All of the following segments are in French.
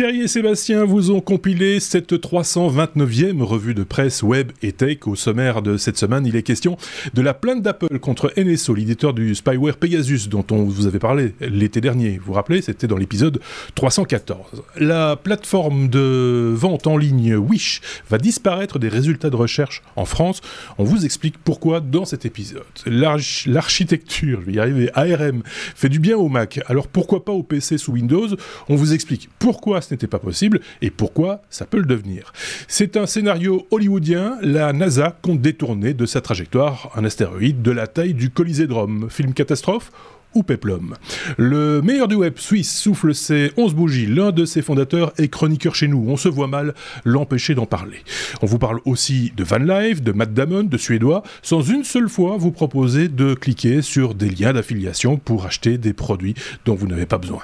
Thierry et Sébastien vous ont compilé cette 329e revue de presse web et tech. Au sommaire de cette semaine, il est question de la plainte d'Apple contre NSO, l'éditeur du spyware Pegasus dont on vous avait parlé l'été dernier. Vous vous rappelez, c'était dans l'épisode 314. La plateforme de vente en ligne Wish va disparaître des résultats de recherche en France. On vous explique pourquoi dans cet épisode. L'architecture, je vais y arriver, ARM, fait du bien au Mac. Alors pourquoi pas au PC sous Windows? On vous explique pourquoi ce n'était pas possible et pourquoi ça peut le devenir. C'est un scénario hollywoodien, la NASA compte détourner de sa trajectoire un astéroïde de la taille du Colisée de Rome. Film catastrophe ou Peplum? Le meilleur du web suisse souffle ses 11 bougies. L'un de ses fondateurs est chroniqueur chez nous. On se voit mal l'empêcher d'en parler. On vous parle aussi de Van Life, de Matt Damon, de Suédois, sans une seule fois vous proposer de cliquer sur des liens d'affiliation pour acheter des produits dont vous n'avez pas besoin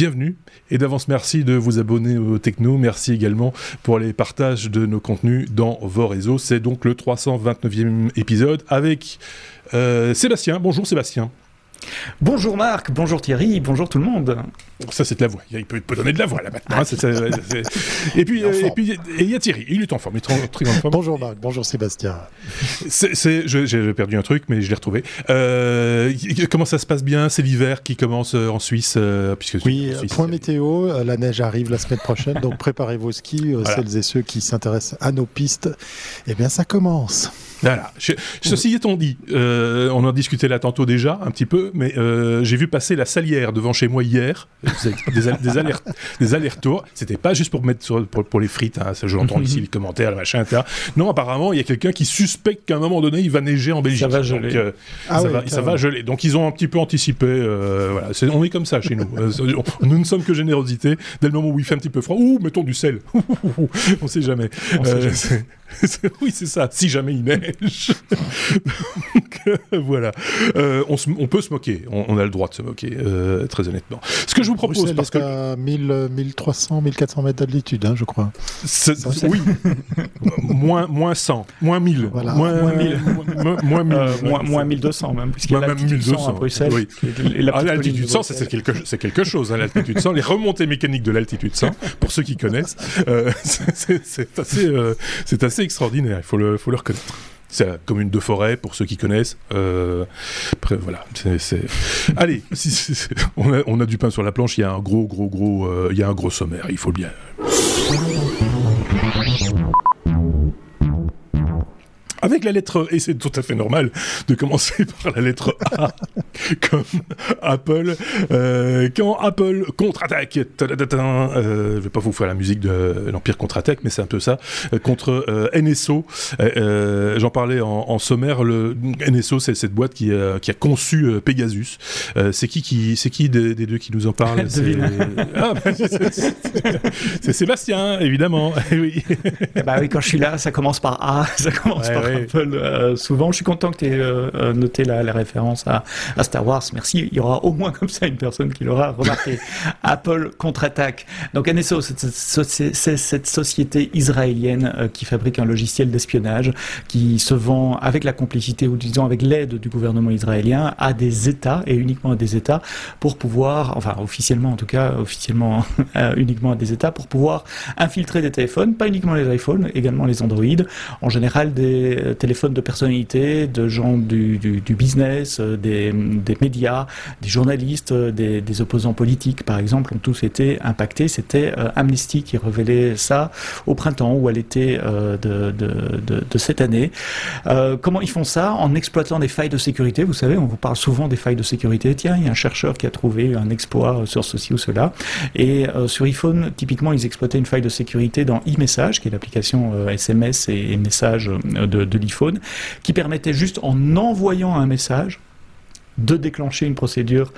bienvenue et d'avance merci de vous abonner au Techno. Merci également pour les partages de nos contenus dans vos réseaux. C'est donc le 329e épisode avec euh, Sébastien. Bonjour Sébastien. Bonjour Marc, bonjour Thierry, bonjour tout le monde. Ça c'est de la voix, il peut, donner de la voix là maintenant. Hein, et puis euh, et puis il y a Thierry, il est en forme, il est très en forme. Bonjour Marc, bonjour Sébastien. j'ai perdu un truc mais je l'ai retrouvé. Euh, comment ça se passe bien? C'est l'hiver qui commence euh, en Suisse puisque Oui, point météo, la neige arrive la semaine prochaine donc préparez vos skis, celles et ceux qui s'intéressent à nos pistes. Eh bien ça commence. Voilà. ceci étant dit, euh, on en discutait là tantôt déjà un petit peu, mais euh, j'ai vu passer la salière devant chez moi hier, des, des, alert, des allers-retours. C'était pas juste pour mettre sur, pour, les frites, hein, ça, je l'entends mhm. ici, les commentaires, le machin, etc. Non, apparemment, il y a quelqu'un qui suspecte qu'à un moment donné, il va neiger en Belgique. Ça va geler. Euh, ah ça, va, ça, va, geler. Donc ils ont un petit peu anticipé. voilà, on est comme ça chez nous. nous ne sommes que générosité. Dès le moment où il fait un petit peu froid, ouh, mettons du sel. on sait jamais. On sait jamais. oui, c'est ça, si jamais il neige. Donc, euh, voilà. Euh, on, peut se moquer, on, a le droit de se moquer, euh, très honnêtement. Ce que je vous propose, parce que. à 1300, 1400 mètres d'altitude, hein, je crois. Oui. moins, moins 100, moins 1000. Voilà. Moins, 1000. moins, 1000. moins, moins 1200 même, puisqu'il y a l'altitude 100 à Bruxelles. Oui. Ah, l'altitude 100, c'est quelque, quelque, chose, hein, l'altitude 100. Les remontées mécaniques de l'altitude 100, pour ceux qui connaissent, c'est assez, c'est assez extraordinaire, il faut le, faut le reconnaître. C'est la commune de Forêt, pour ceux qui connaissent. Euh, après, voilà. Allez, on, a, on, a, du pain sur la planche, il y a un gros, gros, gros, euh, il y a un gros sommaire, il faut bien. Avec la lettre, et c'est tout à fait normal de commencer par la lettre A, comme Apple. Euh, quand Apple contre-attaque, euh, je vais pas vous faire la musique de l'Empire contre-attaque, mais c'est un peu ça, euh, contre euh, NSO. J'en parlais en, sommaire, le NSO, c'est cette boîte qui, qui a conçu Pegasus. c'est qui, qui, c'est qui des, deux qui nous en parle? Ah, bah, C'est Sébastien, évidemment. oui. bah oui, quand je suis là, ça commence par A, ça commence par euh, souvent. Je suis content que tu aies euh, euh, noté la, référence à, Star Wars. Merci. Il y aura au moins comme ça une personne qui l'aura remarqué. Apple contre-attaque. Donc NSO, c'est cette société israélienne qui fabrique un logiciel d'espionnage qui se vend avec la complicité ou disons avec l'aide du gouvernement israélien à des États et uniquement à des États pour pouvoir, enfin officiellement en tout cas, officiellement uniquement à des États pour pouvoir infiltrer des téléphones, pas uniquement les iPhones, également les Android, en général des téléphones de personnalités, de gens du, business, euh, des, médias, des journalistes, euh, des, opposants politiques, par exemple, ont tous été impactés. C'était euh, Amnesty qui révélait ça au printemps ou à l'été de, cette année. comment ils font ça En exploitant des failles de sécurité. Vous savez, on vous parle souvent des failles de sécurité. Tiens, il y a un chercheur qui a trouvé un exploit sur ceci ou cela. Et sur iPhone, typiquement, ils exploitaient une faille de sécurité dans e-message, qui est l'application SMS et, messages de, de qui permettait juste en envoyant un message de déclencher une procédure,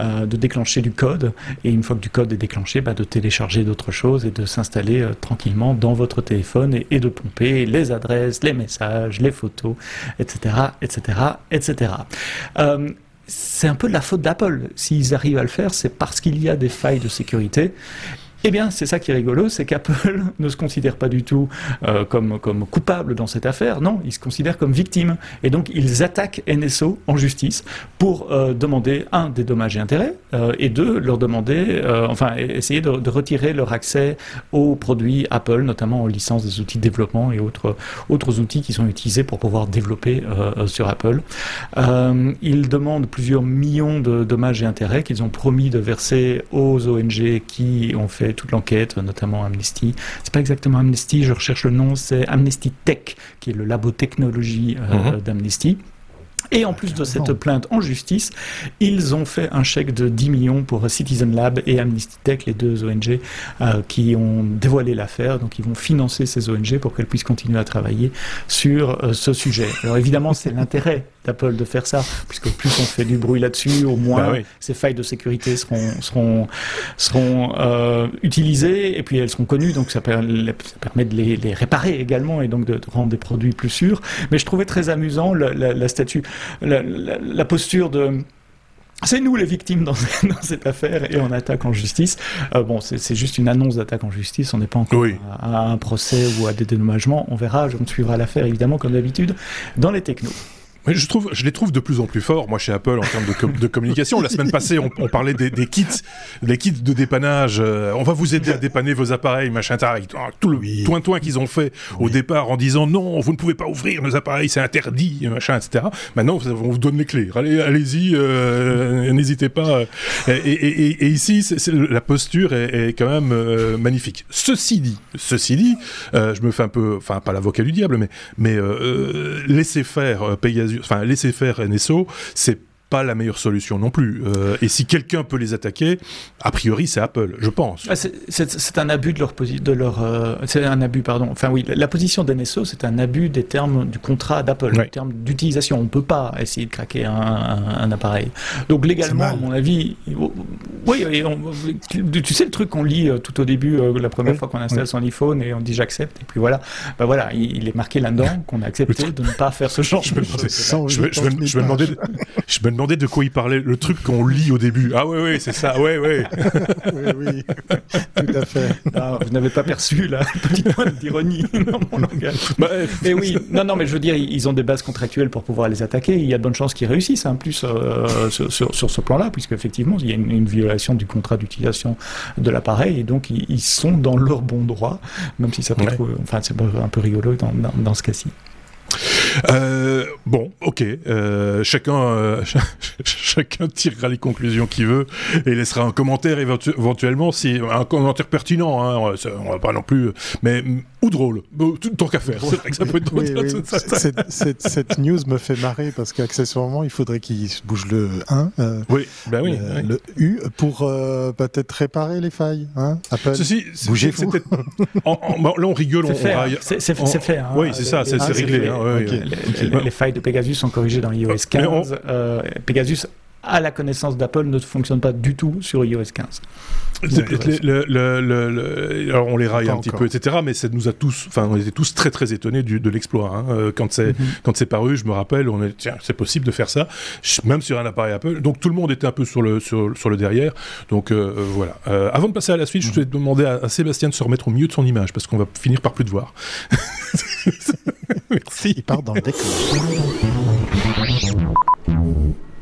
euh, de déclencher du code, et une fois que du code est déclenché, bah, de télécharger d'autres choses et de s'installer euh, tranquillement dans votre téléphone et, de pomper les adresses, les messages, les photos, etc., etc., etc. c'est un peu de la faute d'Apple. S'ils arrivent à le faire, c'est parce qu'il y a des failles de sécurité Eh bien, c'est ça qui est rigolo, c'est qu'Apple ne se considère pas du tout euh, comme, comme coupable dans cette affaire, non, ils se considèrent comme victimes. Et donc, ils attaquent NSO en justice pour euh, demander, un, des dommages et intérêts, euh, et deux, leur demander, enfin, essayer de, retirer leur accès aux produits Apple, notamment aux licences des outils de développement et autres, autres outils qui sont utilisés pour pouvoir développer sur Apple. ils demandent plusieurs millions de dommages et intérêts qu'ils ont promis de verser aux ONG qui ont fait toute l'enquête, notamment Amnesty. C'est pas exactement Amnesty, je recherche le nom, c'est Amnesty Tech, qui est le labo technologie euh, mhm. d'Amnesty. Et en plus de cette plainte en justice, ils ont fait un chèque de 10 millions pour Citizen Lab et Amnesty Tech, les deux ONG euh, qui ont dévoilé l'affaire. Donc ils vont financer ces ONG pour qu'elles puissent continuer à travailler sur euh, ce sujet. Alors évidemment, c'est l'intérêt d'Apple de faire ça, puisque plus on fait du bruit là-dessus, au moins bah ces failles de sécurité seront, seront, seront euh, utilisées et puis elles seront connues, donc ça, permet, de les, réparer également et donc de, rendre des produits plus sûrs. Mais je trouvais très amusant la, la, statue, la, posture de c'est nous les victimes dans, cette affaire et on attaque en justice. Euh, bon, c'est juste une annonce d'attaque en justice, on n'est pas encore à, un procès ou à des dédommagements. On verra, je me suivrai l'affaire évidemment comme d'habitude dans les technos je, trouve, je les trouve de plus en plus forts, moi, chez Apple, en termes de, de communication. La semaine passée, on, on parlait des, des, kits, des kits de dépannage. Euh, on va vous aider à dépanner vos appareils, machin, tout le oui. toin qu'ils ont fait au départ en disant non, vous ne pouvez pas ouvrir nos appareils, c'est interdit, machin, etc. Maintenant, on vous donne les clés. Allez, allez-y, euh, n'hésitez pas. Et, et, et, ici, la posture est, est quand même euh, magnifique. Ceci dit, ceci dit, je me fais un peu, enfin, pas l'avocat du diable, mais, mais laissez faire Pegasus enfin laisser faire NSO, c'est pas la meilleure solution non plus. Euh, et si quelqu'un peut les attaquer, a priori c'est Apple, je pense. Ah, c'est un abus de leur de leur euh, c'est un abus pardon. Enfin oui, la position d'NSO c'est un abus des termes du contrat d'Apple, des termes d'utilisation. On peut pas essayer de craquer un, appareil. Donc légalement, à mon avis, oui, tu, sais le truc qu'on lit euh, tout au début, la première fois qu'on installe son iPhone et on dit j'accepte et puis voilà, ben voilà, il, est marqué là-dedans qu'on a accepté de ne pas faire ce genre de choses. Je me demandais, je me demandais de quoi il parlait, le truc qu'on lit au début. Ah ouais, ouais, c'est ça, ouais, ouais. oui, oui, tout à fait. Ah, vous n'avez pas perçu la petite pointe d'ironie dans mon langage. Bah, mais oui, non, non, mais je veux dire, ils ont des bases contractuelles pour pouvoir les attaquer. Il y a de bonnes chances qu'ils réussissent, en hein, plus, euh, sur, sur, ce plan-là, puisque effectivement, il y a une, violation du contrat d'utilisation de l'appareil, et donc ils, sont dans leur bon droit, même si ça peut être, enfin, c'est un peu rigolo dans, dans, dans ce cas-ci. Euh, bon, ok. Euh, chacun, euh, chacun tirera les conclusions qu'il veut et laissera un commentaire éventuellement, si un commentaire pertinent. Hein, on va pas non plus, mais ou drôle, tant qu'à faire. C'est vrai que ça peut être oui, oui. Cette, cette, news me fait marrer parce qu'accessoirement, il faudrait qu'il bouge le 1, oui, ben oui, le U, pour peut-être réparer les failles. Hein, Apple, Ceci, bougez-vous. là, on rigole, on, C'est fait. Hein, oui, c'est ça, c'est réglé. Hein, les, failles de Pegasus sont corrigées dans iOS 15. Euh, Pegasus à la connaissance d'Apple ne fonctionne pas du tout sur iOS 15. alors on les raille un petit peu, etc. Mais ça nous a tous, enfin, on était tous très très étonnés du, de l'exploit. Hein. Euh, quand c'est mhm. quand c'est paru, je me rappelle, on est tiens, c'est possible de faire ça, même sur un appareil Apple. Donc tout le monde était un peu sur le sur, sur le derrière. Donc euh, voilà. avant de passer à la suite, je vais demander à, à, Sébastien de se remettre au milieu de son image parce qu'on va finir par plus de voir. Merci. Il part dans le décor.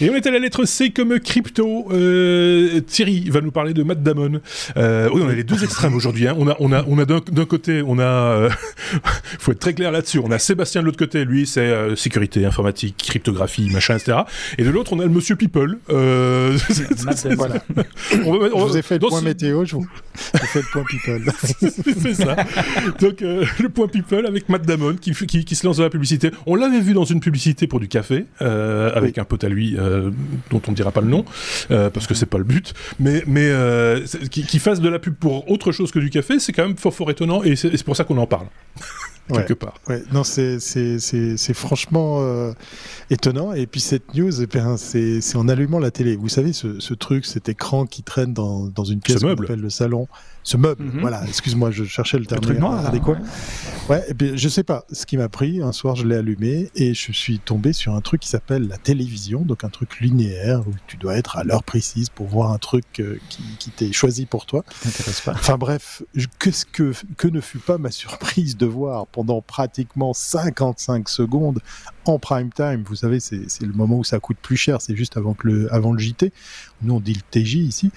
Et on est à la lettre C comme crypto. Euh, Thierry va nous parler de Matt Damon. Euh, oui, on a les deux extrêmes aujourd'hui. Hein. On a, on a, on a d'un côté, on a, euh, faut être très clair là-dessus. On a Sébastien de l'autre côté. Lui, c'est euh, sécurité, informatique, cryptographie, machin, etc. Et de l'autre, on a le Monsieur People. Euh... voilà. on va, on je vous ai fait le point météo. Je vous, ai fait le point People. c'est ça. Donc euh, le point People avec Matt Damon qui, qui, qui, se lance dans la publicité. On l'avait vu dans une publicité pour du café avec un pote à lui. Euh, dont on ne dira pas le nom, euh, parce que c'est pas le but, mais, mais euh, qui, fasse de la pub pour autre chose que du café, c'est quand même fort, fort étonnant, et c'est pour ça qu'on en parle. quelque part. Ouais, non, c'est franchement euh, étonnant. Et puis cette news, eh c'est en allumant la télé. Vous savez, ce, ce truc, cet écran qui traîne dans, dans une pièce qu'on appelle le salon ce meuble. Mhm. Voilà, excuse-moi, je cherchais le terme adéquat. Ouais. et puis je sais pas ce qui m'a pris. Un soir, je l'ai allumé et je suis tombé sur un truc qui s'appelle la télévision, donc un truc linéaire où tu dois être à l'heure précise pour voir un truc euh, qui, qui t'est choisi pour toi. pas. Enfin bref, qu'est-ce que que ne fut pas ma surprise de voir pendant pratiquement 55 secondes en prime time. Vous savez, c'est le moment où ça coûte plus cher. C'est juste avant que le avant le JT. Nous on dit le TJ ici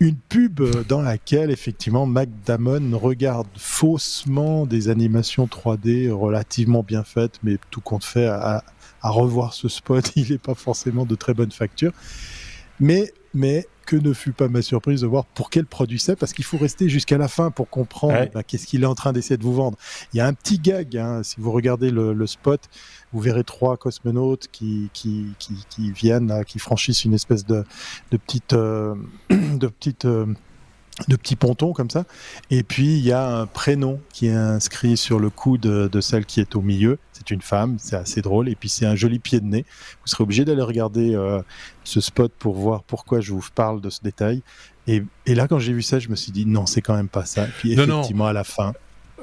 une pub dans laquelle effectivement Mac Damon regarde faussement des animations 3D relativement bien faites, mais tout compte fait à, à revoir ce spot, il n'est pas forcément de très bonne facture. Mais, mais que ne fut pas ma surprise de voir pour quel produit c'est, parce qu'il faut rester jusqu'à la fin pour comprendre bah, qu'est-ce qu'il est en train d'essayer de vous vendre. Il y a un petit gag, hein, si vous regardez le, spot, vous verrez trois cosmonautes qui, qui, qui, viennent, qui franchissent une espèce de, de petite, euh, de petite euh, de petits pontons comme ça. Et puis il y a un prénom qui est inscrit sur le cou de, celle qui est au milieu. C'est une femme, c'est assez drôle. Et puis c'est un joli pied de nez. Vous serez obligé d'aller regarder euh, ce spot pour voir pourquoi je vous parle de ce détail. Et, là, quand j'ai vu ça, je me suis dit non, c'est quand même pas ça. puis effectivement, à la fin,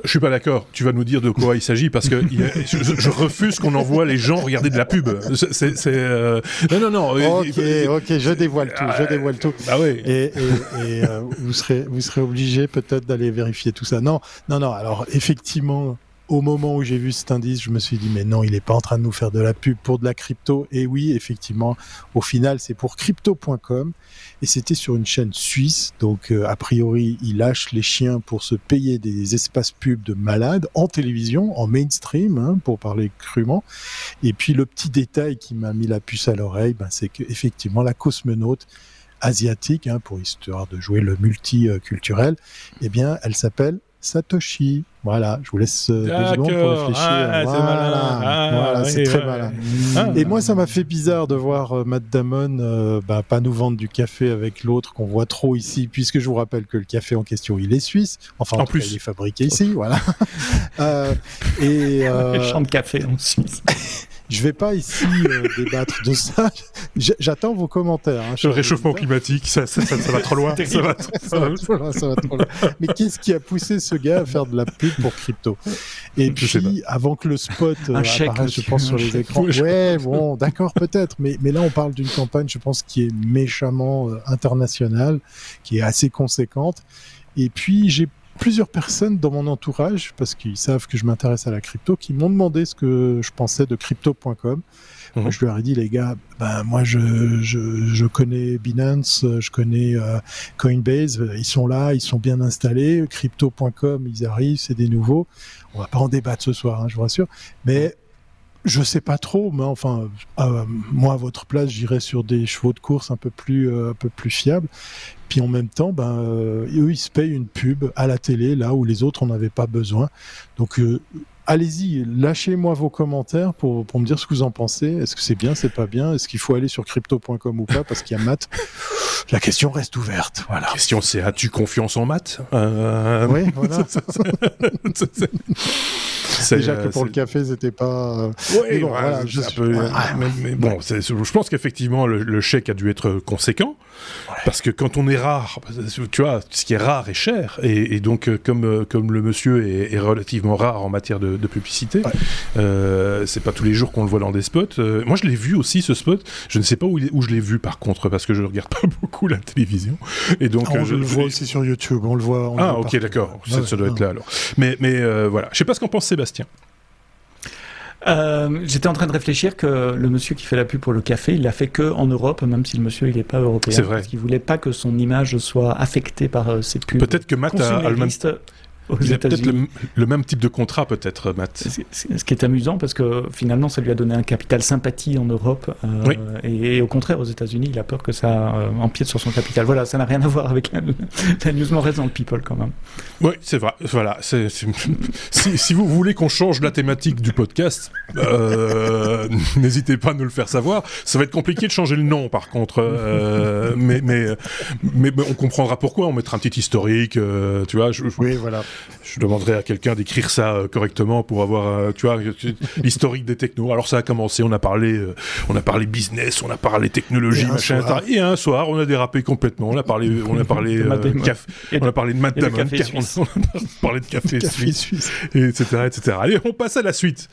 je suis pas d'accord. Tu vas nous dire de quoi il s'agit parce que je, refuse qu'on envoie les gens regarder de la pub. C'est euh, non non non. Ok ok, je dévoile tout, je dévoile tout. Ah oui. Et, euh, vous serez vous serez obligé peut-être d'aller vérifier tout ça. Non non non. Alors effectivement, au moment où j'ai vu cet indice, je me suis dit mais non, il n'est pas en train de nous faire de la pub pour de la crypto. Et oui, effectivement, au final, c'est pour crypto.com et c'était sur une chaîne suisse. Donc euh, a priori, il lâche les chiens pour se payer des espaces pubs de malades en télévision, en mainstream, hein, pour parler crûment. Et puis le petit détail qui m'a mis la puce à l'oreille, ben, c'est qu'effectivement la cosmonaute asiatique, hein, pour histoire de jouer le multiculturel, eh bien, elle s'appelle Satoshi. Voilà, je vous laisse euh, deux secondes pour réfléchir. Ah, voilà, c'est ah, très malin. Ah. Et moi, ça m'a fait bizarre de voir euh, Matt Damon euh, bah, pas nous vendre du café avec l'autre qu'on voit trop ici, puisque je vous rappelle que le café en question, il est suisse. Enfin, en, plus, il est fabriqué ici, voilà. et euh, champ de café en Suisse. Je vais pas ici euh, débattre de ça. J'attends vos commentaires. Hein, le réchauffement climatique, ça, ça, ça, va trop loin. ça, va, trop loin, Mais qu'est-ce qui a poussé ce gars à faire de la pub pour crypto? Et puis, avant que le spot euh, apparaisse, je pense, sur les écrans. Ouais, bon, d'accord, peut-être. Mais, mais là, on parle d'une campagne, je pense, qui est méchamment euh, internationale, qui est assez conséquente. Et puis, j'ai plusieurs personnes dans mon entourage, parce qu'ils savent que je m'intéresse à la crypto, qui m'ont demandé ce que je pensais de crypto.com. Mhm. je leur ai dit, les gars, ben, moi, je, je, je connais Binance, je connais euh, Coinbase, ils sont là, ils sont bien installés. Crypto.com, ils arrivent, c'est des nouveaux. On va pas en débattre ce soir, hein, je vous rassure. Mais je sais pas trop, mais enfin, euh, moi à votre place, j'irais sur des chevaux de course un peu plus, euh, un peu plus fiables. Puis en même temps, ben, euh, eux, ils se payent une pub à la télé, là où les autres en avaient pas besoin. Donc, allez-y, lâchez-moi vos commentaires pour, pour me dire ce que vous en pensez. Est-ce que c'est bien, c'est pas bien? Est-ce qu'il faut aller sur crypto.com ou pas? Parce qu'il y a Matt. La question reste ouverte. Voilà. La question, c'est as-tu confiance en Matt? Oui, voilà. Déjà que pour le café, c'était pas. Oui, bon, je... bon, je pense qu'effectivement, le, chèque a dû être conséquent. Parce que quand on est rare, tu vois, ce qui est rare est cher. Et, donc, euh, comme, euh, comme le monsieur est, relativement rare en matière de, publicité, euh, c'est pas tous les jours qu'on le voit dans des spots. moi, je l'ai vu aussi, ce spot. Je ne sais pas où, où je l'ai vu, par contre, parce que je ne regarde pas beaucoup la télévision. Et donc, ah, on je, le voit aussi sur YouTube. On le voit. ah, ok, d'accord. ça, doit être là alors. Mais, mais voilà. Je sais pas ce qu'en pense Sébastien. Euh, j'étais en train de réfléchir que le monsieur qui fait la pub pour le café, il l'a fait que en Europe, même si le monsieur il n'est pas européen. C'est vrai. Parce qu'il voulait pas que son image soit affectée par euh, ces pubs. Peut-être que Matt a, le même il a peut-être le, même type de contrat, peut-être, Matt. Ce qui est amusant, parce que finalement, ça lui a donné un capital sympathie en Europe. Euh, et, au contraire, aux États-Unis, il a peur que ça euh, empiète sur son capital. Voilà, ça n'a rien à voir avec la, la news reste dans le people, quand même. Oui, c'est vrai. Voilà. si, si, vous voulez qu'on change la thématique du podcast, euh, n'hésitez pas à nous le faire savoir. Ça va être compliqué de changer le nom, par contre. mais, mais, mais, on comprendra pourquoi. On mettra un petit historique, tu vois. oui, voilà. Je demanderai à quelqu'un d'écrire ça correctement pour avoir, tu vois, l'historique des technos. Alors ça a commencé, on a parlé, on a parlé business, on a parlé technologie, machin, et un soir, on a dérapé complètement. On a parlé, on a parlé, on a parlé de Matt Damon, on a parlé de café, suisse, etc., etc. Allez, on passe à la suite.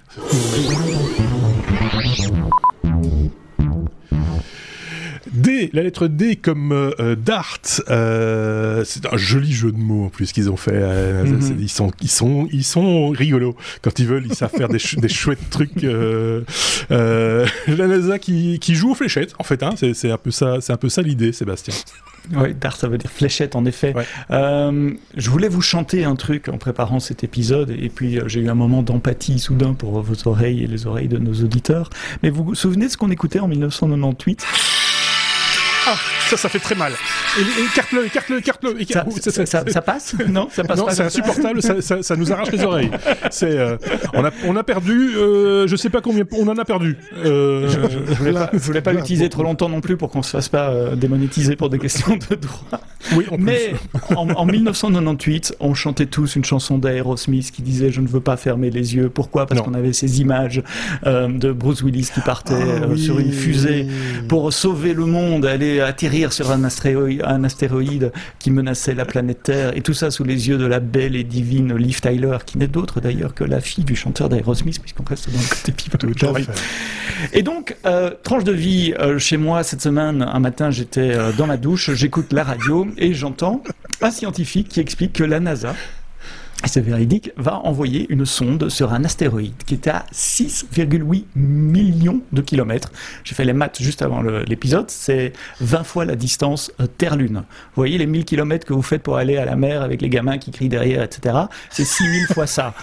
D, la lettre D comme euh, Dart. Euh, c'est un joli jeu de mots en plus qu'ils ont fait. Euh, mhm. Ils sont, ils sont, ils sont rigolos quand ils veulent. Ils savent faire des, des chouettes trucs. la NASA qui, qui, joue aux fléchettes en fait. Hein, c'est un peu ça, c'est un peu ça l'idée, Sébastien. Oui, Dart, ça veut dire fléchette, en effet. je voulais vous chanter un truc en préparant cet épisode, et puis j'ai eu un moment d'empathie soudain pour vos oreilles et les oreilles de nos auditeurs. Mais vous vous souvenez de ce qu'on écoutait en 1998 ah, ça, ça fait très mal. Écarte-le, écarte-le, écarte-le. Ça, ça, ça, passe Non, ça passe non, c'est insupportable, ça, ça, nous arrache les oreilles. C'est, euh, on, a, on a perdu, euh, je sais pas combien, on en a perdu. Euh... Je, je, voulais pas, voulais pas l'utiliser trop longtemps non plus pour qu'on se fasse pas euh, démonétiser pour des questions de droit. Oui, en Mais en, en, 1998, on chantait tous une chanson d'Aerosmith qui disait Je ne veux pas fermer les yeux. Pourquoi? Parce qu'on avait ces images euh, de Bruce Willis qui partait ah sur une fusée pour sauver le monde, aller atterrir sur un astéroïde, un astéroïde qui menaçait la planète Terre, et tout ça sous les yeux de la belle et divine Liv Tyler, qui n'est d'autre d'ailleurs que la fille du chanteur d'Aerosmith, puisqu'on reste dans le côté pivotal. Et donc, euh, tranche de vie euh, chez moi cette semaine, un matin j'étais euh, dans ma douche, j'écoute la radio et j'entends un scientifique qui explique que la NASA c'est véridique, va envoyer une sonde sur un astéroïde qui était à 6,8 millions de kilomètres. J'ai fait les maths juste avant l'épisode, c'est 20 fois la distance euh, Terre-Lune. Vous voyez les 1000 kilomètres que vous faites pour aller à la mer avec les gamins qui crient derrière, etc. C'est 6000 fois ça.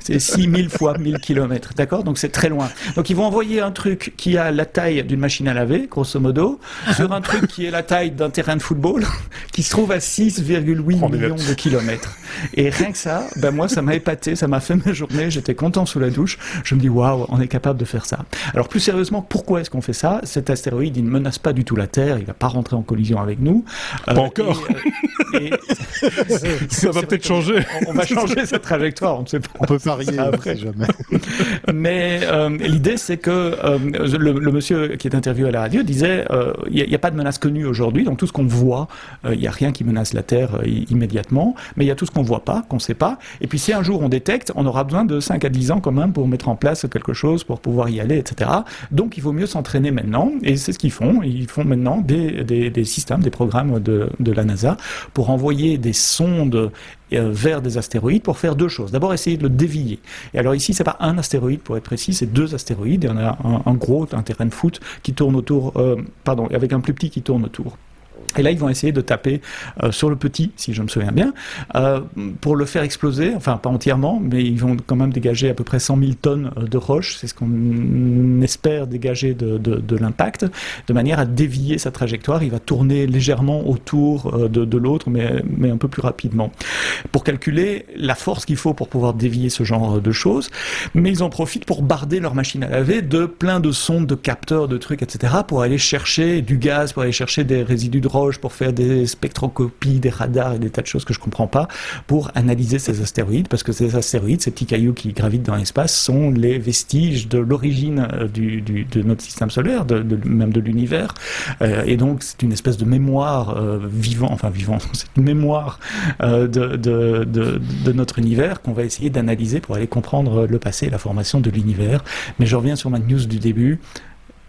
C'est 6000 fois 1000 kilomètres, d'accord? Donc c'est très loin. Donc ils vont envoyer un truc qui a la taille d'une machine à laver, grosso modo, sur un truc qui est la taille d'un terrain de football, qui se trouve à 6,8 millions de kilomètres. Et rien que ça, ben moi, ça m'a épaté, ça m'a fait ma journée, j'étais content sous la douche. Je me dis, waouh, on est capable de faire ça. Alors, plus sérieusement, pourquoi est-ce qu'on fait ça? Cet astéroïde, il ne menace pas du tout la Terre, il va pas rentrer en collision avec nous. Pas euh, encore. Et, euh, ça va peut-être changer. On, va changer cette trajectoire, on ne sait pas. On peut parier après. Jamais. Mais euh, l'idée, c'est que le, monsieur qui est interviewé à la radio disait, il n'y a, pas de menace connue aujourd'hui, donc tout ce qu'on voit, il n'y a rien qui menace la Terre immédiatement, mais il y a tout ce qu'on ne voit pas, qu'on ne sait pas, et puis si un jour on détecte, on aura besoin de 5 à 10 ans quand même pour mettre en place quelque chose, pour pouvoir y aller, etc. Donc il vaut mieux s'entraîner maintenant, et c'est ce qu'ils font. Ils font maintenant des, des, systèmes, des programmes de, de la NASA pour envoyer des sondes euh, vers des astéroïdes pour faire deux choses. D'abord, essayer de le dévier. Et alors ici, c'est pas un astéroïde pour être précis, c'est deux astéroïdes. Il y en a un, gros, un terrain de foot qui tourne autour, euh, pardon, avec un plus petit qui tourne autour. Et là, ils vont essayer de taper euh, sur le petit, si je me souviens bien, euh, pour le faire exploser, enfin pas entièrement, mais ils vont quand même dégager à peu près 100 000 tonnes euh, de roches, c'est ce qu'on espère dégager de, de, de l'impact, de manière à dévier sa trajectoire. Il va tourner légèrement autour de, de l'autre, mais, mais un peu plus rapidement, pour calculer la force qu'il faut pour pouvoir dévier ce genre de choses. Mais ils en profitent pour barder leur machine à laver de plein de sondes, de capteurs, de trucs, etc., pour aller chercher du gaz, pour aller chercher des résidus de pour faire des spectroscopies, des radars et des tas de choses que je comprends pas pour analyser ces astéroïdes, parce que ces astéroïdes, ces petits cailloux qui gravitent dans l'espace, sont les vestiges de l'origine euh, de notre système solaire, même de l'univers. Euh, et donc, c'est une espèce de mémoire euh, vivant, enfin vivant, c'est une mémoire de, de, de, notre univers qu'on va essayer d'analyser pour aller comprendre le passé et la formation de l'univers. Mais je reviens sur ma news du début.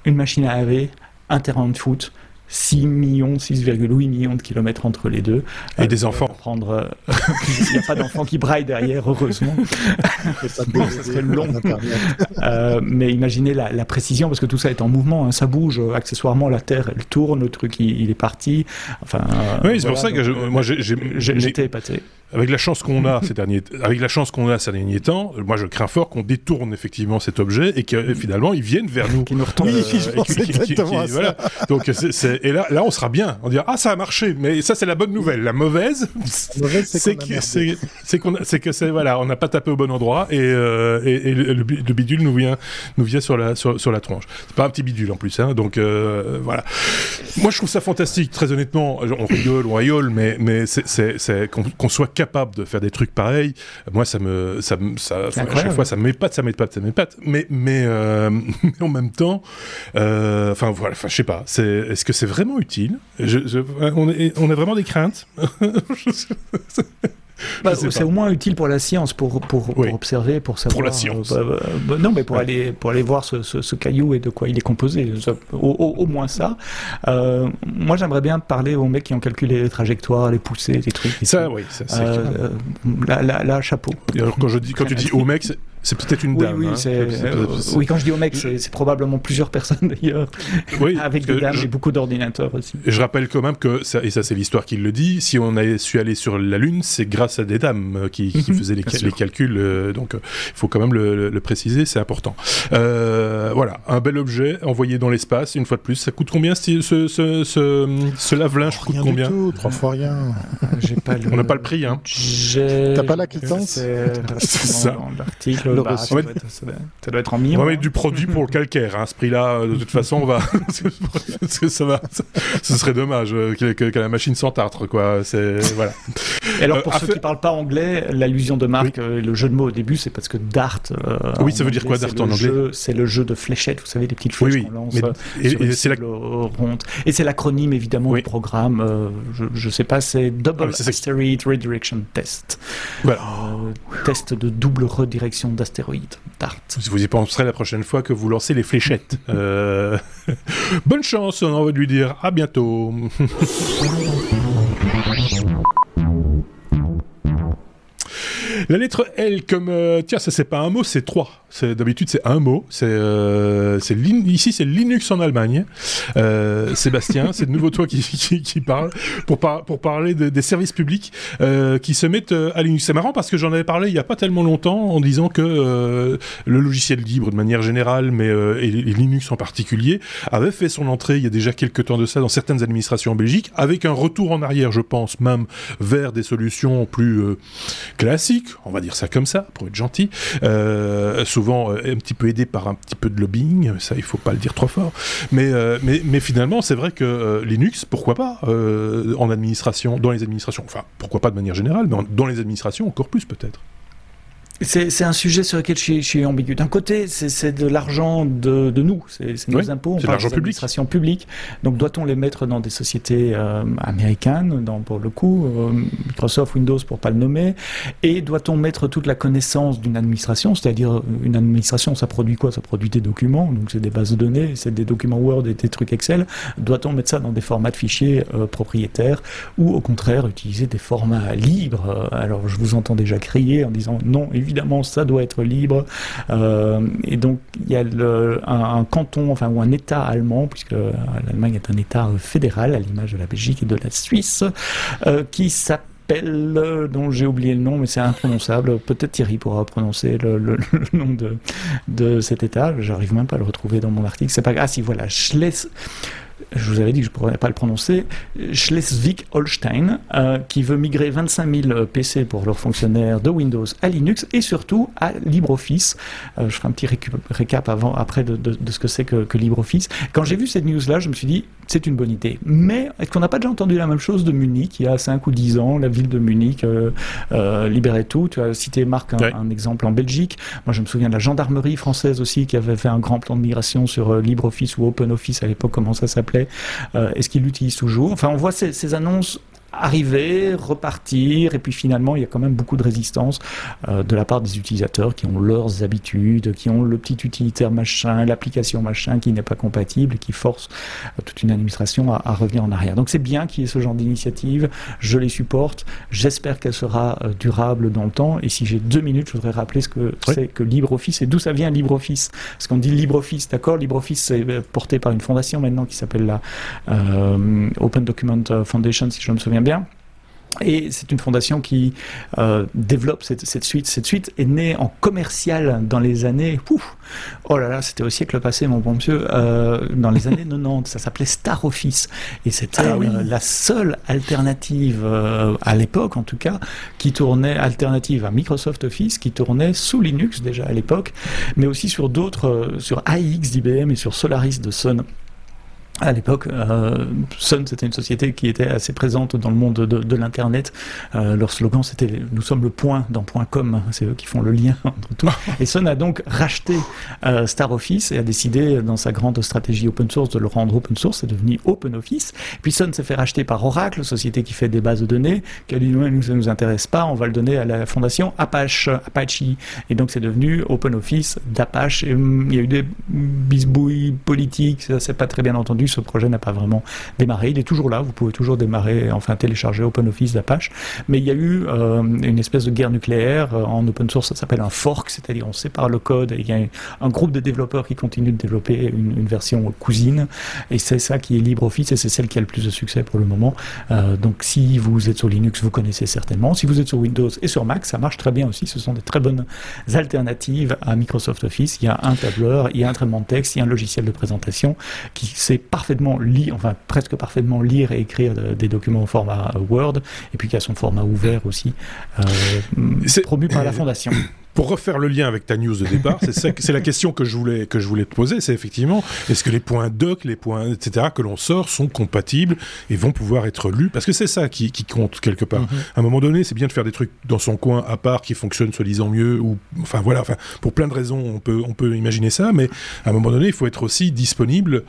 Une machine à laver, un terrain de foot, 6 millions, 6,8 millions de kilomètres entre les deux. Et des enfants. Prendre, euh, il n'y a pas d'enfants qui braillent derrière, heureusement. ça, serait long. euh, mais imaginez la, la, précision, parce que tout ça est en mouvement, hein, ça bouge. Accessoirement, la Terre, elle tourne, le truc, il, est parti. Enfin, oui, c'est pour ça que je, moi, j'étais épaté. Avec la chance qu'on a ces derniers, avec la chance qu'on a ces derniers temps, moi je crains fort qu'on détourne effectivement cet objet et que finalement ils viennent vers nous. Qui nous retournent. Oui, euh, voilà. Donc et là, là on sera bien. On dira ah ça a marché, mais ça c'est la bonne nouvelle. La mauvaise, c'est que c'est qu'on c'est que c'est voilà, on n'a pas tapé au bon endroit et, euh, et, le, bidule nous vient nous vient sur la sur, sur la tronche. C'est pas un petit bidule en plus, hein, donc euh, voilà. Moi je trouve ça fantastique, très honnêtement. On rigole, on rigole, mais mais c'est qu'on soit capable de faire des trucs pareils, moi ça me, ça, ça à chaque fois ça m'épate, ça m'épate, ça m'épate. Mais, mais, euh, mais, en même temps, euh, enfin voilà, enfin je sais pas, est-ce que c'est vraiment utile? Je, on, est, on a vraiment des craintes? Bah, c'est au moins utile pour la science, pour, pour, observer, pour savoir. Pour la science. Euh, bah, bah, non, mais pour, aller, pour aller voir ce, ce, caillou et de quoi il est composé. Au, moins ça. Euh, moi, j'aimerais bien parler aux mecs qui ont calculé les trajectoires, les poussées, les trucs. Ça, oui. Ça, euh, là, là, chapeau. alors, quand, je dis, quand tu dis aux mecs, c'est peut-être une dame. Oui, hein. euh, oui, quand je dis au mec, c'est probablement plusieurs personnes d'ailleurs, oui, avec des dames et beaucoup d'ordinateurs aussi. Je rappelle quand même que, et ça c'est l'histoire qui le dit, si on a su aller sur la Lune, c'est grâce à des dames euh, qui, mhm, faisaient les, calculs, euh, donc il faut quand même le, préciser, c'est important. voilà, un bel objet envoyé dans l'espace, une fois de plus. Ça coûte combien ce, ce, ce, ce lave-linge coûte combien Trois fois rien. Pas On n'a pas le prix, hein. T'as pas la quittance C'est ça. L'article bah, ça, doit être, ça, doit être, en millions. On va mettre du produit pour le calcaire. Hein. Ce prix-là, de toute façon, on va. ça va. Ce serait dommage euh, que, la machine s'entartre, quoi. C'est voilà. Et alors, pour euh, ceux qui qui parlent pas anglais, l'allusion de marque, euh, le jeu de mots au début, c'est parce que Dart. oui, ça veut dire quoi Dart en anglais C'est le jeu de fléchettes, vous savez, des petites flèches qu'on lance. et, c'est la... Et c'est l'acronyme évidemment du programme. je, ne sais pas, c'est Double ah, Asteroid Redirection Test. test de double redirection d'astéroïdes. Dart. Vous y penserez la prochaine fois que vous lancez les fléchettes. Euh, bonne chance, on a envie de lui dire à bientôt. La lettre L comme euh, tiens ça c'est pas un mot c'est trois. D'habitude c'est un mot. C'est euh, ici c'est Linux en Allemagne. Euh, Sébastien c'est de nouveau toi qui, qui, parle pour, pour parler des services publics qui se mettent à Linux. C'est marrant parce que j'en avais parlé il y a pas tellement longtemps en disant que le logiciel libre de manière générale mais et, Linux en particulier avait fait son entrée il y a déjà quelques temps de ça dans certaines administrations en Belgique avec un retour en arrière je pense même vers des solutions plus classiques on va dire ça comme ça, pour être gentil, euh, souvent euh, un petit peu aidé par un petit peu de lobbying, ça il faut pas le dire trop fort, mais, euh, finalement c'est vrai que Linux, pourquoi pas, en administration, dans les administrations, enfin pourquoi pas de manière générale, mais dans les administrations encore plus peut-être. C'est un sujet sur lequel je suis, ambigu. D'un côté, c'est de l'argent de, de, nous, c'est nos impôts, c'est l'argent public. publique. Donc, doit-on les mettre dans des sociétés euh, américaines, dans, pour le coup, euh, Microsoft, Windows, pour pas le nommer, et doit-on mettre toute la connaissance d'une administration, c'est-à-dire une administration, ça produit quoi? Ça produit des documents, donc c'est des bases de données, c'est des documents Word et des trucs Excel. Doit-on mettre ça dans des formats de fichiers euh, propriétaires, ou au contraire utiliser des formats libres? Alors, je vous entends déjà crier en disant non, évidemment évidemment, ça doit être libre. Euh, et donc, il y a un, canton, enfin, ou un État allemand, puisque l'Allemagne est un État fédéral, à l'image de la Belgique et de la Suisse, euh, qui s'appelle dont j'ai oublié le nom, mais c'est imprononçable. Peut-être Thierry pourra prononcer le, nom de, de cet État. J'arrive même pas à le retrouver dans mon article. C'est pas Ah si, voilà, Schles je vous avais dit que je ne pourrais pas le prononcer, Schleswig-Holstein, euh, qui veut migrer 25 000 PC pour leurs fonctionnaires de Windows à Linux et surtout à LibreOffice. Euh, je ferai un petit récap avant, après de, ce que c'est que, que, LibreOffice. Quand j'ai vu cette news-là, je me suis dit, c'est une bonne idée. Mais est-ce qu'on n'a pas déjà entendu la même chose de Munich il y a 5 ou 10 ans, la ville de Munich euh, euh, libérait tout Tu as cité Marc un, exemple en Belgique. Moi je me souviens de la gendarmerie française aussi qui avait fait un grand plan de migration sur euh, LibreOffice ou OpenOffice à l'époque, comment ça s'appelait. Euh, est-ce qu'ils l'utilisent toujours Enfin on voit ces, ces annonces arriver, repartir, et puis finalement il y a quand même beaucoup de résistance euh, de la part des utilisateurs qui ont leurs habitudes, qui ont le petit utilitaire machin, l'application machin qui n'est pas compatible et qui force euh, toute une administration à, revenir en arrière. Donc c'est bien qu'il y ait ce genre d'initiative, je les supporte, j'espère qu'elle sera euh, durable dans le temps, et si j'ai deux minutes, je voudrais rappeler ce que c'est que LibreOffice et d'où ça vient LibreOffice. Parce qu'on dit LibreOffice, d'accord, LibreOffice c'est porté par une fondation maintenant qui s'appelle la Open Document Foundation, si je me souviens bien. Et c'est une fondation qui euh, développe cette, suite. Cette suite est née en commercial dans les années. oh là là, c'était au siècle passé, mon bon monsieur. Euh, dans les années 90, ça s'appelait Star Office. Et c'était ah euh, la seule alternative, à l'époque en tout cas, qui tournait, alternative à Microsoft Office, qui tournait sous Linux déjà à l'époque, mais aussi sur d'autres, sur AIX d'IBM et sur Solaris de Sun. À l'époque, euh, Sun, c'était une société qui était assez présente dans le monde de, l'Internet. Euh, leur slogan, c'était « Nous sommes le point dans .com ». C'est eux qui font le lien entre tout. Et Sun a donc racheté euh, Star Office et a décidé, dans sa grande stratégie open source, de le rendre open source. C'est devenu Open Office. Puis Sun s'est fait racheter par Oracle, société qui fait des bases de données, qui a dit « Nous, ça ne nous intéresse pas, on va le donner à la fondation Apache. Apache. Et donc, c'est devenu Open Office d'Apache. Hum, il y a eu des bisbouilles politiques, ça s'est pas très bien entendu ce projet n'a pas vraiment démarré. Il est toujours là, vous pouvez toujours démarrer, enfin télécharger OpenOffice d'Apache. Mais il y a eu euh, une espèce de guerre nucléaire euh, en open source, ça s'appelle un fork, c'est-à-dire on sépare le code et il y a un groupe de développeurs qui continue de développer une, version cousine. Et c'est ça qui est LibreOffice et c'est celle qui a le plus de succès pour le moment. Euh, donc si vous êtes sur Linux, vous connaissez certainement. Si vous êtes sur Windows et sur Mac, ça marche très bien aussi. Ce sont des très bonnes alternatives à Microsoft Office. Il y a un tableur, il y a un traitement de texte, il y a un logiciel de présentation qui sait parfaitement lire, enfin presque parfaitement lire et écrire des documents au format Word, et puis qui a son format ouvert aussi, euh, promu par la Fondation. Pour refaire le lien avec ta news de départ, c'est la question que je voulais que je voulais te poser, c'est effectivement est-ce que les points doc, les points etc que l'on sort sont compatibles et vont pouvoir être lus? Parce que c'est ça qui, compte quelque part. Mm-hmm. À un moment donné, c'est bien de faire des trucs dans son coin à part qui fonctionnent soi-disant mieux ou enfin voilà, enfin pour plein de raisons on peut on peut imaginer ça, mais à un moment donné, il faut être aussi disponible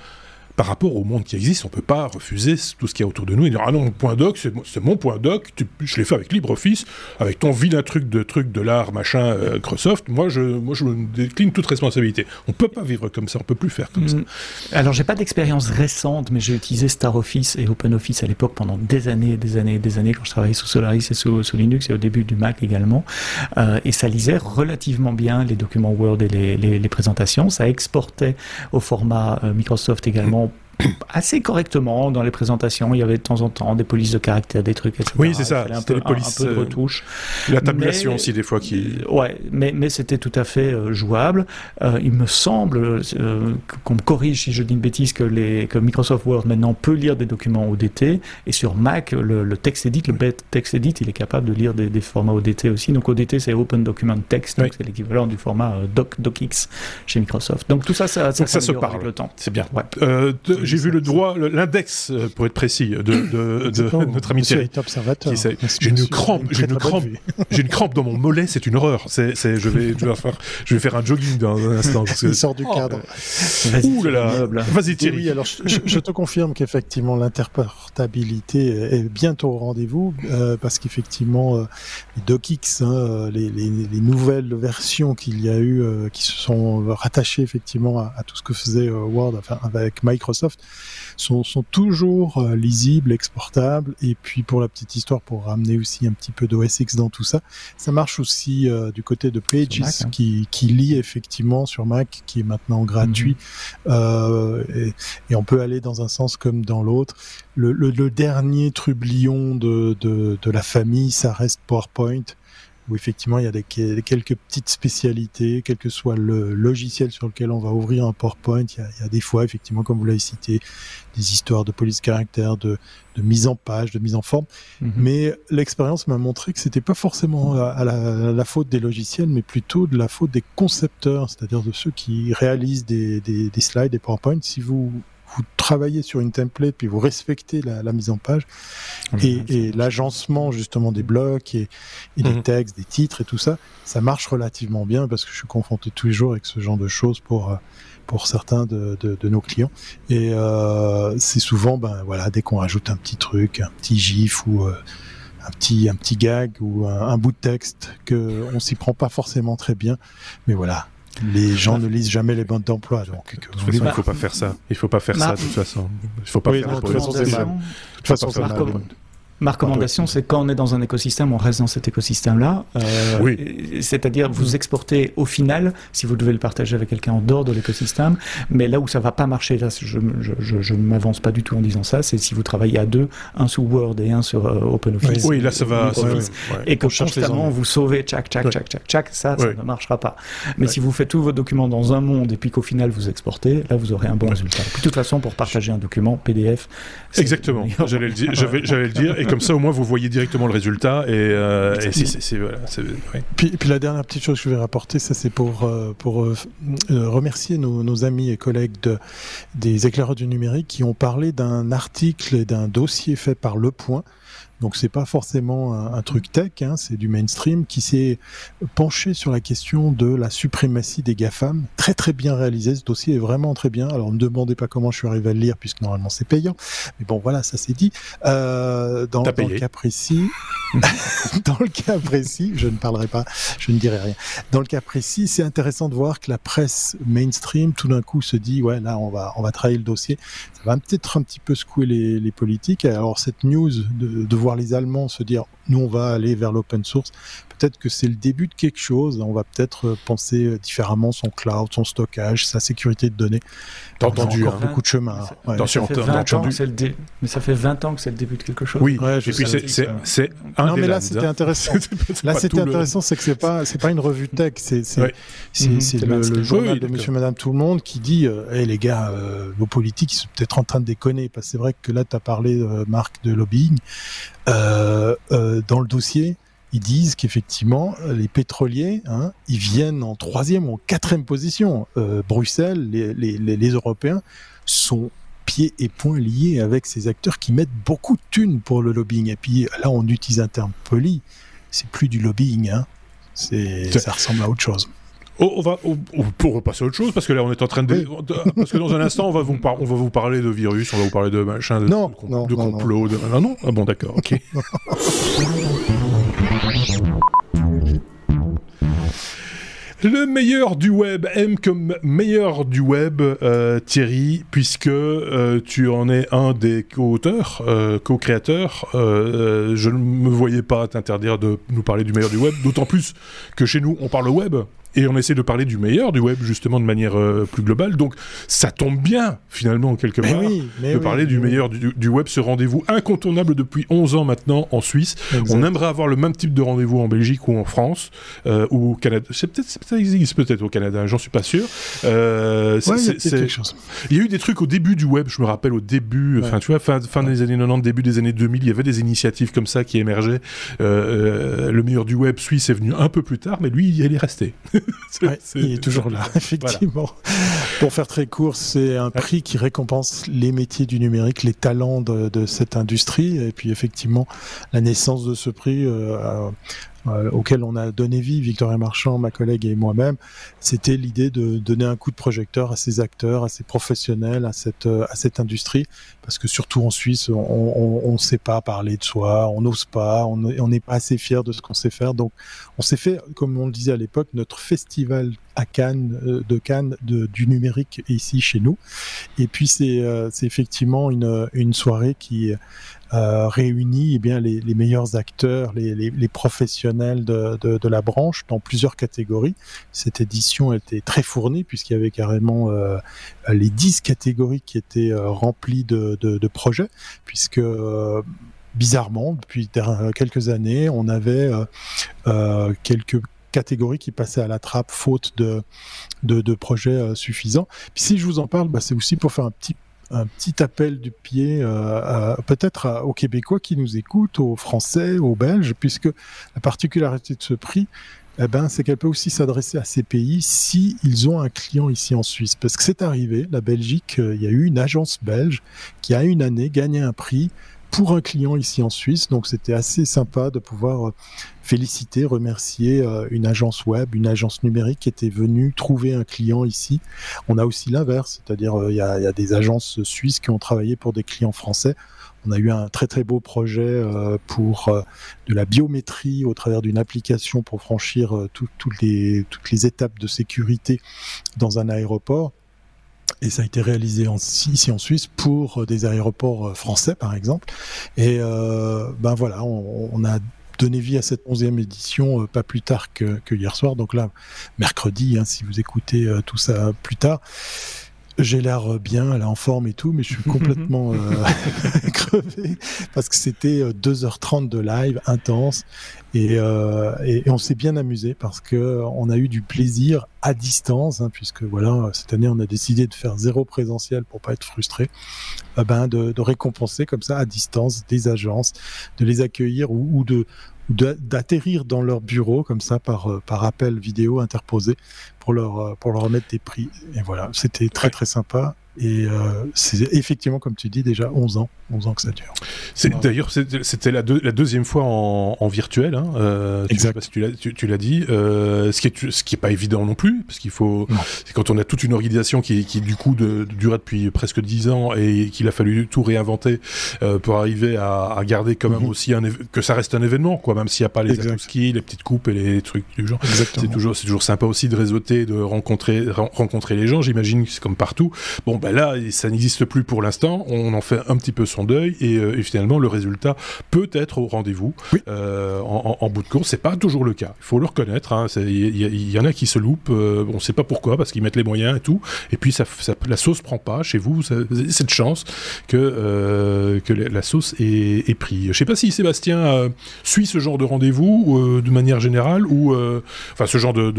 par rapport au monde qui existe, on ne peut pas refuser tout ce qu'il y a autour de nous et dire ah non, mon point doc, c'est mon point doc, je l'ai fait avec LibreOffice, avec ton vilain truc de truc de l'art machin euh, Microsoft, moi je, moi je décline toute responsabilité. On ne peut pas vivre comme ça, on ne peut plus faire comme ça. Mm. Alors j'ai pas d'expérience récente, mais j'ai utilisé StarOffice et OpenOffice à l'époque pendant des années, des années, des années quand je travaillais sous Solaris et sous, Linux et au début du Mac également, euh, et ça lisait relativement bien les documents Word et les, les, présentations, ça exportait au format euh, Microsoft également assez correctement dans les présentations. Il y avait de temps en temps des polices de caractère, des trucs, etc. Oui, c'est ça. C'était les polices. Un, peu de euh, retouche. La tabulation aussi, des fois. qui. Euh, ouais, mais, mais c'était tout à fait euh, jouable. il me semble, qu'on me corrige si je dis une bêtise, que, les, que Microsoft Word maintenant peut lire des documents ODT. Et sur Mac, le, texte edit, le text edit, il est capable de lire des, formats ODT aussi. Donc ODT, c'est Open Document Text. Donc c'est l'équivalent du format doc, DocX chez Microsoft. Donc tout ça, ça, ça, ça se parle. avec le temps. C'est bien. Ouais j'ai vu le droit, l'index, euh, pour être précis, de, de, notre ami Thierry. J'ai une crampe, j'ai une crampe, j'ai une crampe dans mon mollet, c'est une horreur. C'est, je vais, je vais faire, je vais faire un jogging dans un instant. Il sort du cadre. Ouh là là. Vas-y Thierry. alors je, te confirme qu'effectivement l'interportabilité est bientôt au rendez-vous euh, parce qu'effectivement euh, les DocX, hein, les, les, les, nouvelles versions qu'il y a eu, qui se sont rattachées effectivement à, à tout ce que faisait Word, enfin avec Microsoft sont, sont toujours euh, lisibles, exportables. Et puis pour la petite histoire, pour ramener aussi un petit peu d'OS dans tout ça, ça marche aussi euh, du côté de Pages hein. qui, qui lit effectivement sur Mac, qui est maintenant gratuit. Mhm. Euh, et, et, on peut aller dans un sens comme dans l'autre. Le, le, le, dernier trublion de, de, de la famille, ça reste PowerPoint où effectivement il y a des, quelques petites spécialités, quel que soit le logiciel sur lequel on va ouvrir un PowerPoint, il y a, il y a des fois effectivement, comme vous l'avez cité, des histoires de police caractère, de, de, mise en page, de mise en forme. Mhm. Mais l'expérience m'a montré que c'était pas forcément à la, la, faute des logiciels, mais plutôt de la faute des concepteurs, c'est-à-dire de ceux qui réalisent des, des, des slides, des PowerPoint. Si vous vous travaillez sur une template, puis vous respectez la, la mise en page et, et l'agencement justement des blocs et, et des mhm. textes, des titres et tout ça, ça marche relativement bien parce que je suis confronté tous les jours avec ce genre de choses pour euh, pour certains de, de, de nos clients. Et euh, c'est souvent, ben voilà, dès qu'on rajoute un petit truc, un petit gif ou euh, un petit un petit gag ou un, un bout de texte que on s'y prend pas forcément très bien, mais voilà, les gens ne lisent jamais les bandes d'emploi. Donc, il ne faut pas faire ça. Il faut pas faire ça de toute façon. Il faut pas faire de toute façon, c'est mal. Ma recommandation, c'est quand on est dans un écosystème, on reste dans cet écosystème-là. Euh, oui. C'est-à-dire, vous exportez au final, si vous devez le partager avec quelqu'un en dehors de l'écosystème, mais là où ça va pas marcher, là, je ne m'avance pas du tout en disant ça, c'est si vous travaillez à deux, un sous Word et un sur euh, OpenOffice. Oui, là, ça va. et que constamment vous sauvez, tchac, tchac, tchac, tchac, tchac, ça, ça ne marchera pas. Mais si vous faites tous vos documents dans un monde et puis qu'au final vous exportez, là, vous aurez un bon résultat. de toute façon, pour partager un document PDF. Exactement. J'allais le dire. J'allais le dire. Comme ça, au moins, vous voyez directement le résultat. Et, puis, puis, la dernière petite chose que je vais rapporter, ça c'est pour, pour remercier nos, nos, amis et collègues de, des éclaireurs du numérique qui ont parlé d'un article et d'un dossier fait par Le Point donc c'est pas forcément un, truc tech, hein, c'est du mainstream qui s'est penché sur la question de la suprématie des GAFAM. Très très bien réalisé, ce dossier est vraiment très bien. Alors ne me demandez pas comment je suis arrivé à le lire puisque normalement c'est payant. Mais bon voilà, ça c'est dit. Euh, dans, dans le cas précis, dans le cas précis, je ne parlerai pas, je ne dirai rien. Dans le cas précis, c'est intéressant de voir que la presse mainstream tout d'un coup se dit ouais là on va on va travailler le dossier. Ça va peut-être un petit peu secouer les, les politiques. Alors cette news de, de voir les Allemands se dire nous on va aller vers l'open source, peut-être que c'est le début de quelque chose. On va peut-être euh, penser euh, différemment son cloud, son stockage, sa sécurité de données. T'as entendu hein. beaucoup de chemin. Ouais. Attention, dé... Mais ça fait 20 ans que c'est le début de quelque chose. Oui, et puis c'est un Non, mais là c'était intéressant. là c'était intéressant, c'est que c'est pas c'est pas une revue tech, c'est c'est mhm. le, journal de Monsieur, Madame, tout le monde qui dit, hé les gars, vos politiques ils sont peut-être en train de déconner, parce que c'est vrai que là tu as parlé Marc de lobbying. Euh, euh, dans le dossier, ils disent qu'effectivement, les pétroliers, hein, ils viennent en troisième ou en quatrième position. Euh, Bruxelles, les, les, les, Européens sont pieds et poings liés avec ces acteurs qui mettent beaucoup de thunes pour le lobbying. Et puis là, on utilise un terme poli, c'est plus du lobbying, hein. ça ressemble à autre chose. Oh, on va pour repasser à autre chose parce que là on est en train de, parce que dans un instant on va vous on va vous parler de virus, on va vous parler de machin, de, non, de, non, de complot, de ah non? Ah bon d'accord ok. Le meilleur du web, M comme meilleur du web, euh, Thierry, puisque euh, tu en es un des co-auteurs, euh, co-créateurs. je ne me voyais pas t'interdire de nous parler du meilleur du web, d'autant plus que chez nous on parle web et on essaie de parler du meilleur du web justement de manière euh, plus globale. Donc ça tombe bien finalement en quelque part de parler du meilleur du, web, ce rendez-vous incontournable depuis 11 ans maintenant en Suisse. On aimerait avoir le même type de rendez-vous en Belgique ou en France euh, ou au Canada. C'est peut-être ça existe peut-être au Canada, j'en suis pas sûr. Euh, il y a eu des trucs au début du web, je me rappelle au début, enfin tu vois, fin, fin des années 90, début des années 2000, il y avait des initiatives comme ça qui émergeaient. le meilleur du web suisse est venu un peu plus tard, mais lui il est resté. il est toujours là, effectivement. Pour faire très court, c'est un prix qui récompense les métiers du numérique, les talents de, cette industrie. Et puis effectivement, la naissance de ce prix euh, euh, auquel on a donné vie, Victoria Marchand, ma collègue et moi-même, c'était l'idée de donner un coup de projecteur à ces acteurs, à ces professionnels, à cette, euh, à cette industrie, parce que surtout en Suisse, on ne sait pas parler de soi, on n'ose pas, on n'est pas assez fier de ce qu'on sait faire. Donc, on s'est fait, comme on le disait à l'époque, notre festival à Cannes, euh, de Cannes, de, du numérique ici chez nous. Et puis, c'est effectivement une, une soirée qui euh, réunit eh bien les, meilleurs acteurs, les, professionnels de, la branche dans plusieurs catégories. Cette édition était très fournie puisqu'il y avait carrément euh, les dix catégories qui étaient euh, remplies de, projets, puisque bizarrement, depuis quelques années, on avait quelques catégories qui passaient à la trappe faute de, projets suffisants. Si je vous en parle, bah, c'est aussi pour faire un petit un petit appel du pied euh, peut-être aux Québécois qui nous écoutent, aux Français, aux Belges, puisque la particularité de ce prix, eh ben, c'est qu'elle peut aussi s'adresser à ces pays si ils ont un client ici en Suisse. Parce que c'est arrivé, la Belgique, euh, il y a eu une agence belge qui a une année gagné un prix pour un client ici en Suisse. Donc c'était assez sympa de pouvoir euh, féliciter, remercier euh, une agence web, une agence numérique qui était venue trouver un client ici. On a aussi l'inverse, c'est-à-dire euh, il y, a, des agences suisses qui ont travaillé pour des clients français. On a eu un très très beau projet pour de la biométrie au travers d'une application pour franchir les, toutes les étapes de sécurité dans un aéroport. Et ça a été réalisé ici en Suisse pour euh, des aéroports euh, français, par exemple. Et euh, ben voilà, on, a donné vie à cette onzième édition pas plus tard que, que, hier soir. Donc là, mercredi, hein, si vous écoutez tout ça plus tard. J'ai l'air bien, elle est en forme et tout, mais je suis complètement euh, crevé parce que c'était 2h30 de live intense et, euh, et, on s'est bien amusé parce que on a eu du plaisir à distance, hein, puisque voilà cette année on a décidé de faire zéro présentiel pour pas être frustré, euh, ben de, de, récompenser comme ça à distance des agences, de les accueillir ou, ou de d'atterrir dans leur bureau comme ça par, euh, par appel vidéo interposé pour leur, euh, pour leur remettre des prix. Et voilà, c'était très très sympa. Et euh, c'est effectivement, comme tu dis, déjà 11 ans, 11 ans que ça dure. D'ailleurs, c'était la, la, deuxième fois en, virtuel. Hein, euh, exact. tu l'as dit. Euh, ce qui est ce qui est pas évident non plus, parce qu'il faut. C'est quand on a toute une organisation qui, qui du coup de, dure depuis presque 10 ans et qu'il a fallu tout réinventer euh, pour arriver à, à garder quand même mhm. aussi un que ça reste un événement, quoi. Même s'il n'y a pas les ski, les petites coupes et les trucs du genre. C'est toujours c'est toujours sympa aussi de réseauter, de rencontrer rencontrer les gens. J'imagine que c'est comme partout. Bon ben là, ça n'existe plus pour l'instant. On en fait un petit peu son deuil et, euh, finalement, le résultat peut être au rendez-vous. Euh, en, bout de course, c'est pas toujours le cas. Il faut le reconnaître. Hein. Il y, en a qui se loupent. Euh, on ne sait pas pourquoi, parce qu'ils mettent les moyens et tout. Et puis, ça, la sauce prend pas chez vous. cette chance que, que la sauce est, est prise. Je sais pas si Sébastien suit ce genre de rendez-vous de manière générale ou enfin ce genre de,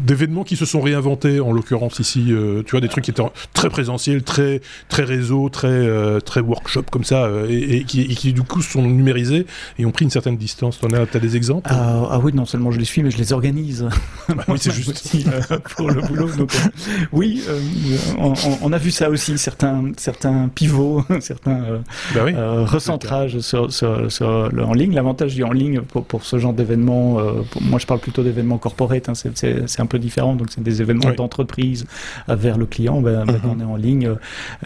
d'événements qui se sont réinventés en l'occurrence ici. tu vois des trucs qui étaient très présentiel, très, très réseau, très, euh, très workshop comme ça, euh, et, qui, qui, du coup sont numérisés et ont pris une certaine distance. Tu as, as, des exemples? Ah, ah, oui, non seulement je les suis, mais je les organise. Bah oui, c'est juste. Aussi, euh, pour le boulot. Donc, oui, on, on, a vu ça aussi, certains, certains pivots, certains bah oui, recentrages sur, sur, sur, le en ligne. L'avantage du en ligne pour, pour ce genre d'événements, moi je parle plutôt d'événements corporate, hein, c'est un peu différent, donc c'est des événements d'entreprise vers le client. Ben, ben on est en ligne. Euh,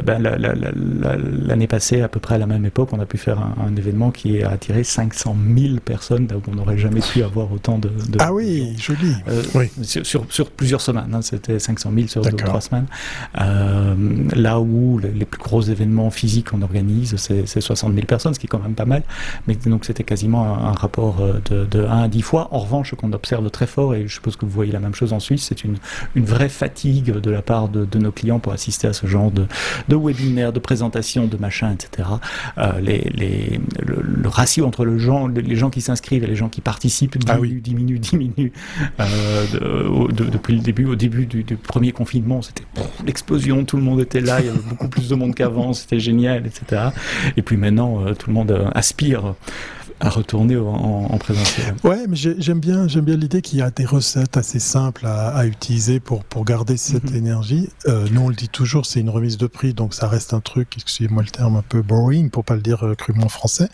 ben, L'année passée, à peu près à la même époque, on a pu faire un, événement qui a attiré 500 000 personnes. Donc on n'aurait jamais pu avoir autant de. ah oui, joli. Euh, oui. Sur, sur, plusieurs semaines. Hein, C'était 500 000 sur deux ou trois semaines. Euh, là où les, plus gros événements physiques qu'on organise, c'est 60 000 personnes, ce qui est quand même pas mal. Mais donc c'était quasiment un, rapport de, de 1 à 10 fois. En revanche, ce qu'on observe très fort, et je suppose que vous voyez la même chose en Suisse, c'est une, une vraie fatigue de la part de, de nos clients pour assister à ce genre de, de webinaire, de présentation, de machin, etc. Euh, les, les, le, ratio entre le gens, les gens qui s'inscrivent et les gens qui participent diminue, ah diminue, diminue. Euh, depuis le début, au début du, premier confinement, c'était l'explosion, tout le monde était là, il y avait beaucoup plus de monde qu'avant, c'était génial, etc. Et puis maintenant, euh, tout le monde aspire à retourner en, en présentiel. Ouais, mais j'aime bien, j'aime bien l'idée qu'il y a des recettes assez simples à, à utiliser pour pour garder cette mhm. énergie. Euh, nous, on le dit toujours, c'est une remise de prix, donc ça reste un truc, excusez-moi le terme, un peu boring pour pas le dire euh, crûment français.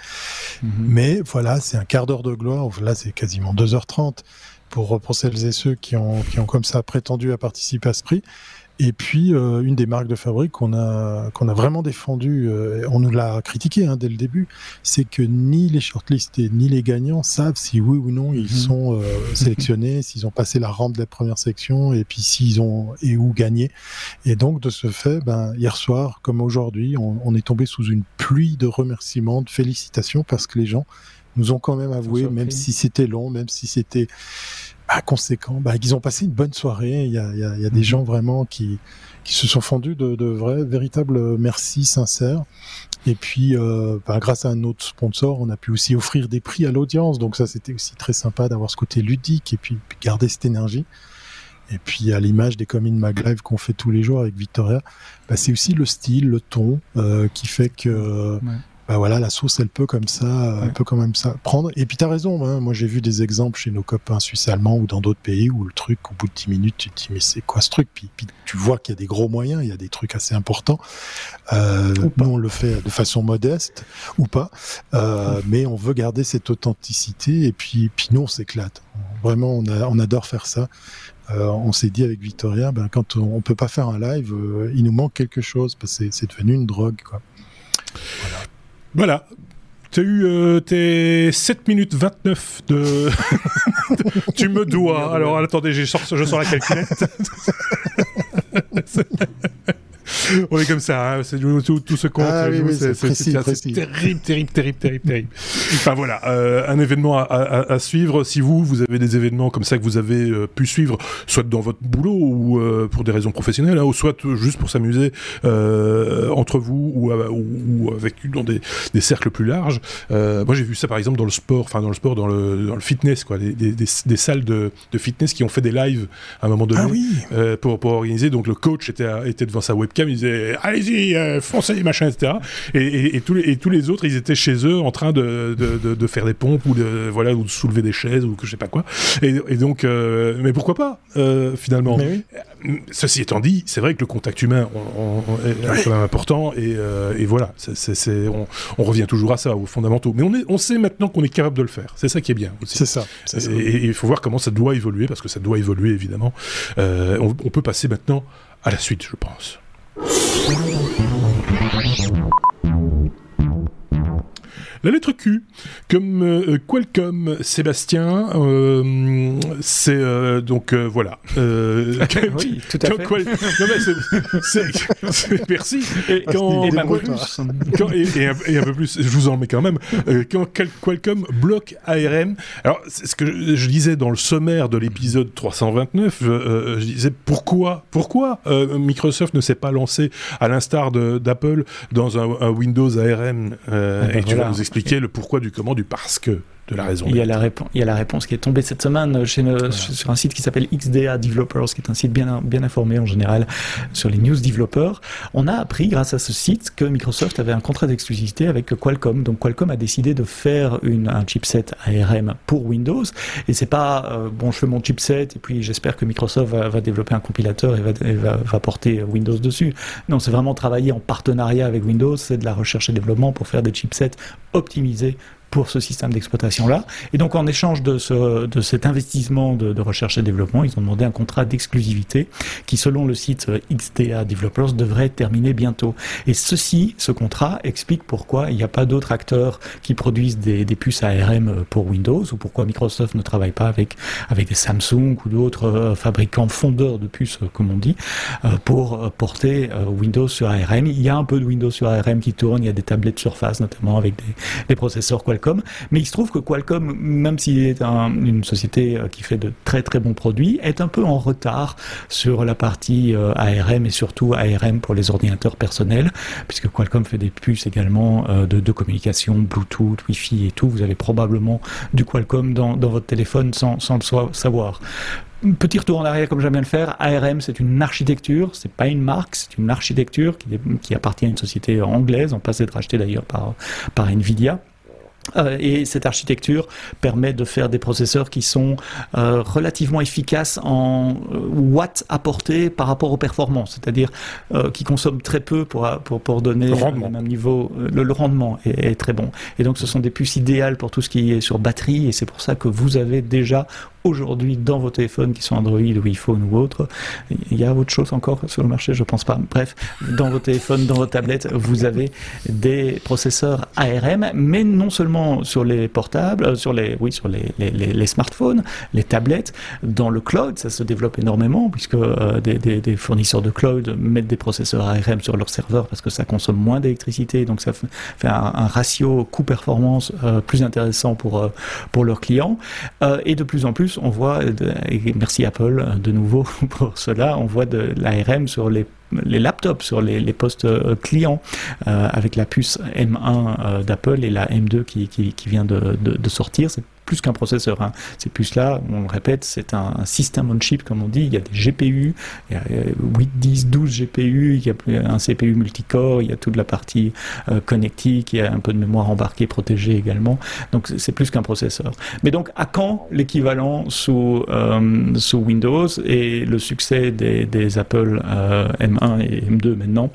Mhm. Mais voilà, c'est un quart d'heure de gloire. Là, c'est quasiment 2h30 pour pour celles et ceux qui ont qui ont comme ça prétendu à participer à ce prix. Et puis euh, une des marques de fabrique qu'on a qu'on a vraiment défendu, euh, on nous l'a critiqué hein, dès le début, c'est que ni les shortlistés ni les gagnants savent si oui ou non ils mhm. sont euh, sélectionnés, s'ils ont passé la rampe de la première section et puis s'ils ont et où gagné. Et donc de ce fait, ben hier soir comme aujourd'hui, on, on est tombé sous une pluie de remerciements, de félicitations parce que les gens nous ont quand même avoué, même si c'était long, même si c'était bah, conséquent, bah, qu'ils ont passé une bonne soirée. Il y a, il y a, il y a des mhm. gens vraiment qui, qui se sont fondus de, de vrais, véritables merci sincères. Et puis, euh, bah, grâce à un autre sponsor, on a pu aussi offrir des prix à l'audience. Donc ça, c'était aussi très sympa d'avoir ce côté ludique et puis, garder cette énergie. Et puis à l'image des Comin Mag Live qu'on fait tous les jours avec Victoria, bah, c'est aussi le style, le ton euh, qui fait que bah voilà, la sauce, elle peut comme ça, elle peut quand même ça prendre. Et puis t'as raison, hein, moi j'ai vu des exemples chez nos copains suisses allemands ou dans d'autres pays où le truc, au bout de 10 minutes, tu te dis mais c'est quoi ce truc? Puis, puis, tu vois qu'il y a des gros moyens, il y a des trucs assez importants. Euh, nous on le fait de façon modeste ou pas, euh, mais on veut garder cette authenticité et puis, puis nous on s'éclate. Vraiment, on, a, on adore faire ça. Euh, on s'est dit avec Victoria, ben, quand on, on peut pas faire un live, euh, il nous manque quelque chose parce que c'est devenu une drogue. Quoi. Voilà. Voilà. Tu as eu euh, tes 7 minutes 29 de. tu me dois. Alors attendez, je sors, je sors la calculette. on est comme ça, hein, c'est tout, tout ce compte. Ah, oui, oui, c'est terrible, terrible, terrible, terrible, terrible. enfin voilà, euh, un événement à, à, à, suivre. Si vous, vous avez des événements comme ça que vous avez euh, pu suivre, soit dans votre boulot ou euh, pour des raisons professionnelles, hein, ou soit juste pour s'amuser entre vous ou, ou, avec dans des, des, cercles plus larges. moi, j'ai vu ça par exemple dans le sport, enfin dans le sport, dans le, dans le fitness, quoi, des, des, des salles de, de, fitness qui ont fait des lives à un moment donné ah, oui. pour, pour organiser. Donc le coach était, était devant sa webcam, il disait allez-y, foncez, machin, etc. Et, et, et, tous les, et tous les autres, ils étaient chez eux en train de, de, de, de faire des pompes ou de voilà ou de soulever des chaises ou que je sais pas quoi. Et, donc, euh, mais pourquoi pas euh, finalement? Oui. Ceci étant dit, c'est vrai que le contact humain on, on est quand même important et, euh, voilà, c est, c est, on, on, revient toujours à ça, aux fondamentaux. Mais on, est, on sait maintenant qu'on est capable de le faire. C'est ça qui est bien. C'est ça. Et il faut voir comment ça doit évoluer parce que ça doit évoluer évidemment. Euh, on, on peut passer maintenant à la suite, je pense. フラミンスの前に上がっていないよ。La lettre Q, comme euh, Qualcomm, Sébastien, euh, c'est euh, donc voilà. oui, tout à fait. Qual... non, mais merci. Et, quand, et, quand, et, et, un, un, peu plus, je vous en mets quand même. quand Qualcomm bloque ARM, alors c'est ce que je, je, disais dans le sommaire de l'épisode 329, je disais pourquoi, pourquoi Microsoft ne s'est pas lancé à l'instar d'Apple dans un, un, Windows ARM ah ben et tu voilà. vas nous expliquer expliquer le pourquoi du comment du parce que de la raison. Il y, a la il y a la réponse qui est tombée cette semaine chez voilà. sur un site qui s'appelle XDA Developers, qui est un site bien, bien informé en général sur les news developers. On a appris grâce à ce site que Microsoft avait un contrat d'exclusivité avec Qualcomm. Donc Qualcomm a décidé de faire une, un chipset ARM pour Windows. Et c'est pas euh, bon, je fais mon chipset et puis j'espère que Microsoft va, va, développer un compilateur et va, et va, va porter Windows dessus. Non, c'est vraiment travailler en partenariat avec Windows. C'est de la recherche et développement pour faire des chipsets optimisés pour ce système d'exploitation-là. Et donc, en échange de, ce, de cet investissement de, recherche et développement, ils ont demandé un contrat d'exclusivité qui, selon le site XDA Developers, devrait terminer bientôt. Et ceci, ce contrat, explique pourquoi il n'y a pas d'autres acteurs qui produisent des, des, puces ARM pour Windows ou pourquoi Microsoft ne travaille pas avec, avec des Samsung ou d'autres euh, fabricants fondeurs de puces, comme on dit, euh, pour porter euh, Windows sur ARM. Il y a un peu de Windows sur ARM qui tourne, il y a des tablettes Surface notamment avec des, des processeurs Qualcomm Mais il se trouve que Qualcomm, même s'il est un, une société qui fait de très très bons produits, est un peu en retard sur la partie euh, ARM et surtout ARM pour les ordinateurs personnels, puisque Qualcomm fait des puces également euh, de, communication, Bluetooth, Wi-Fi et tout. Vous avez probablement du Qualcomm dans, votre téléphone sans, le savoir. Petit retour en arrière, comme j'aime bien le faire. ARM, c'est une architecture, c'est pas une marque, c'est une architecture qui, appartient à une société anglaise. On passe d'être acheté d'ailleurs par Nvidia. Euh, et cette architecture permet de faire des processeurs qui sont euh, relativement efficaces en euh, watts apportés par rapport aux performances, c'est-à-dire qui consomment très peu pour, pour, pour donner le même niveau. Le, le rendement est, est, très bon. Et donc ce sont des puces idéales pour tout ce qui est sur batterie et c'est pour ça que vous avez déjà aujourd'hui dans vos téléphones qui sont Android ou iPhone ou autre. Il y a autre chose encore sur le marché, je pense pas. Bref, dans vos téléphones, dans vos tablettes, vous avez des processeurs ARM, mais non seulement sur les portables, euh, sur les, oui, sur les, smartphones, les tablettes, dans le cloud, ça se développe énormément puisque euh, des, fournisseurs de cloud mettent des processeurs ARM sur leurs serveurs parce que ça consomme moins d'électricité, donc ça fait un, ratio coût-performance euh, plus intéressant pour, pour leurs clients. Et de plus en plus, on voit, et merci Apple de nouveau pour cela, on voit de l'ARM sur les laptops sur les, postes euh, clients euh, avec la puce M1 euh, d'Apple et la M2 qui, vient de, sortir. Plus qu'un processeur. Hein. Ces puces-là, on le répète, c'est un, un système on chip, comme on dit. Il y a des GPU, il y a 8, 10, 12 GPU, il y a un CPU multicore, il y a toute la partie euh, connectique, il y a un peu de mémoire embarquée protégée également. Donc c'est plus qu'un processeur. Mais donc à quand l'équivalent sous, euh, sous Windows et le succès des, des Apple euh, M1 et M2 maintenant?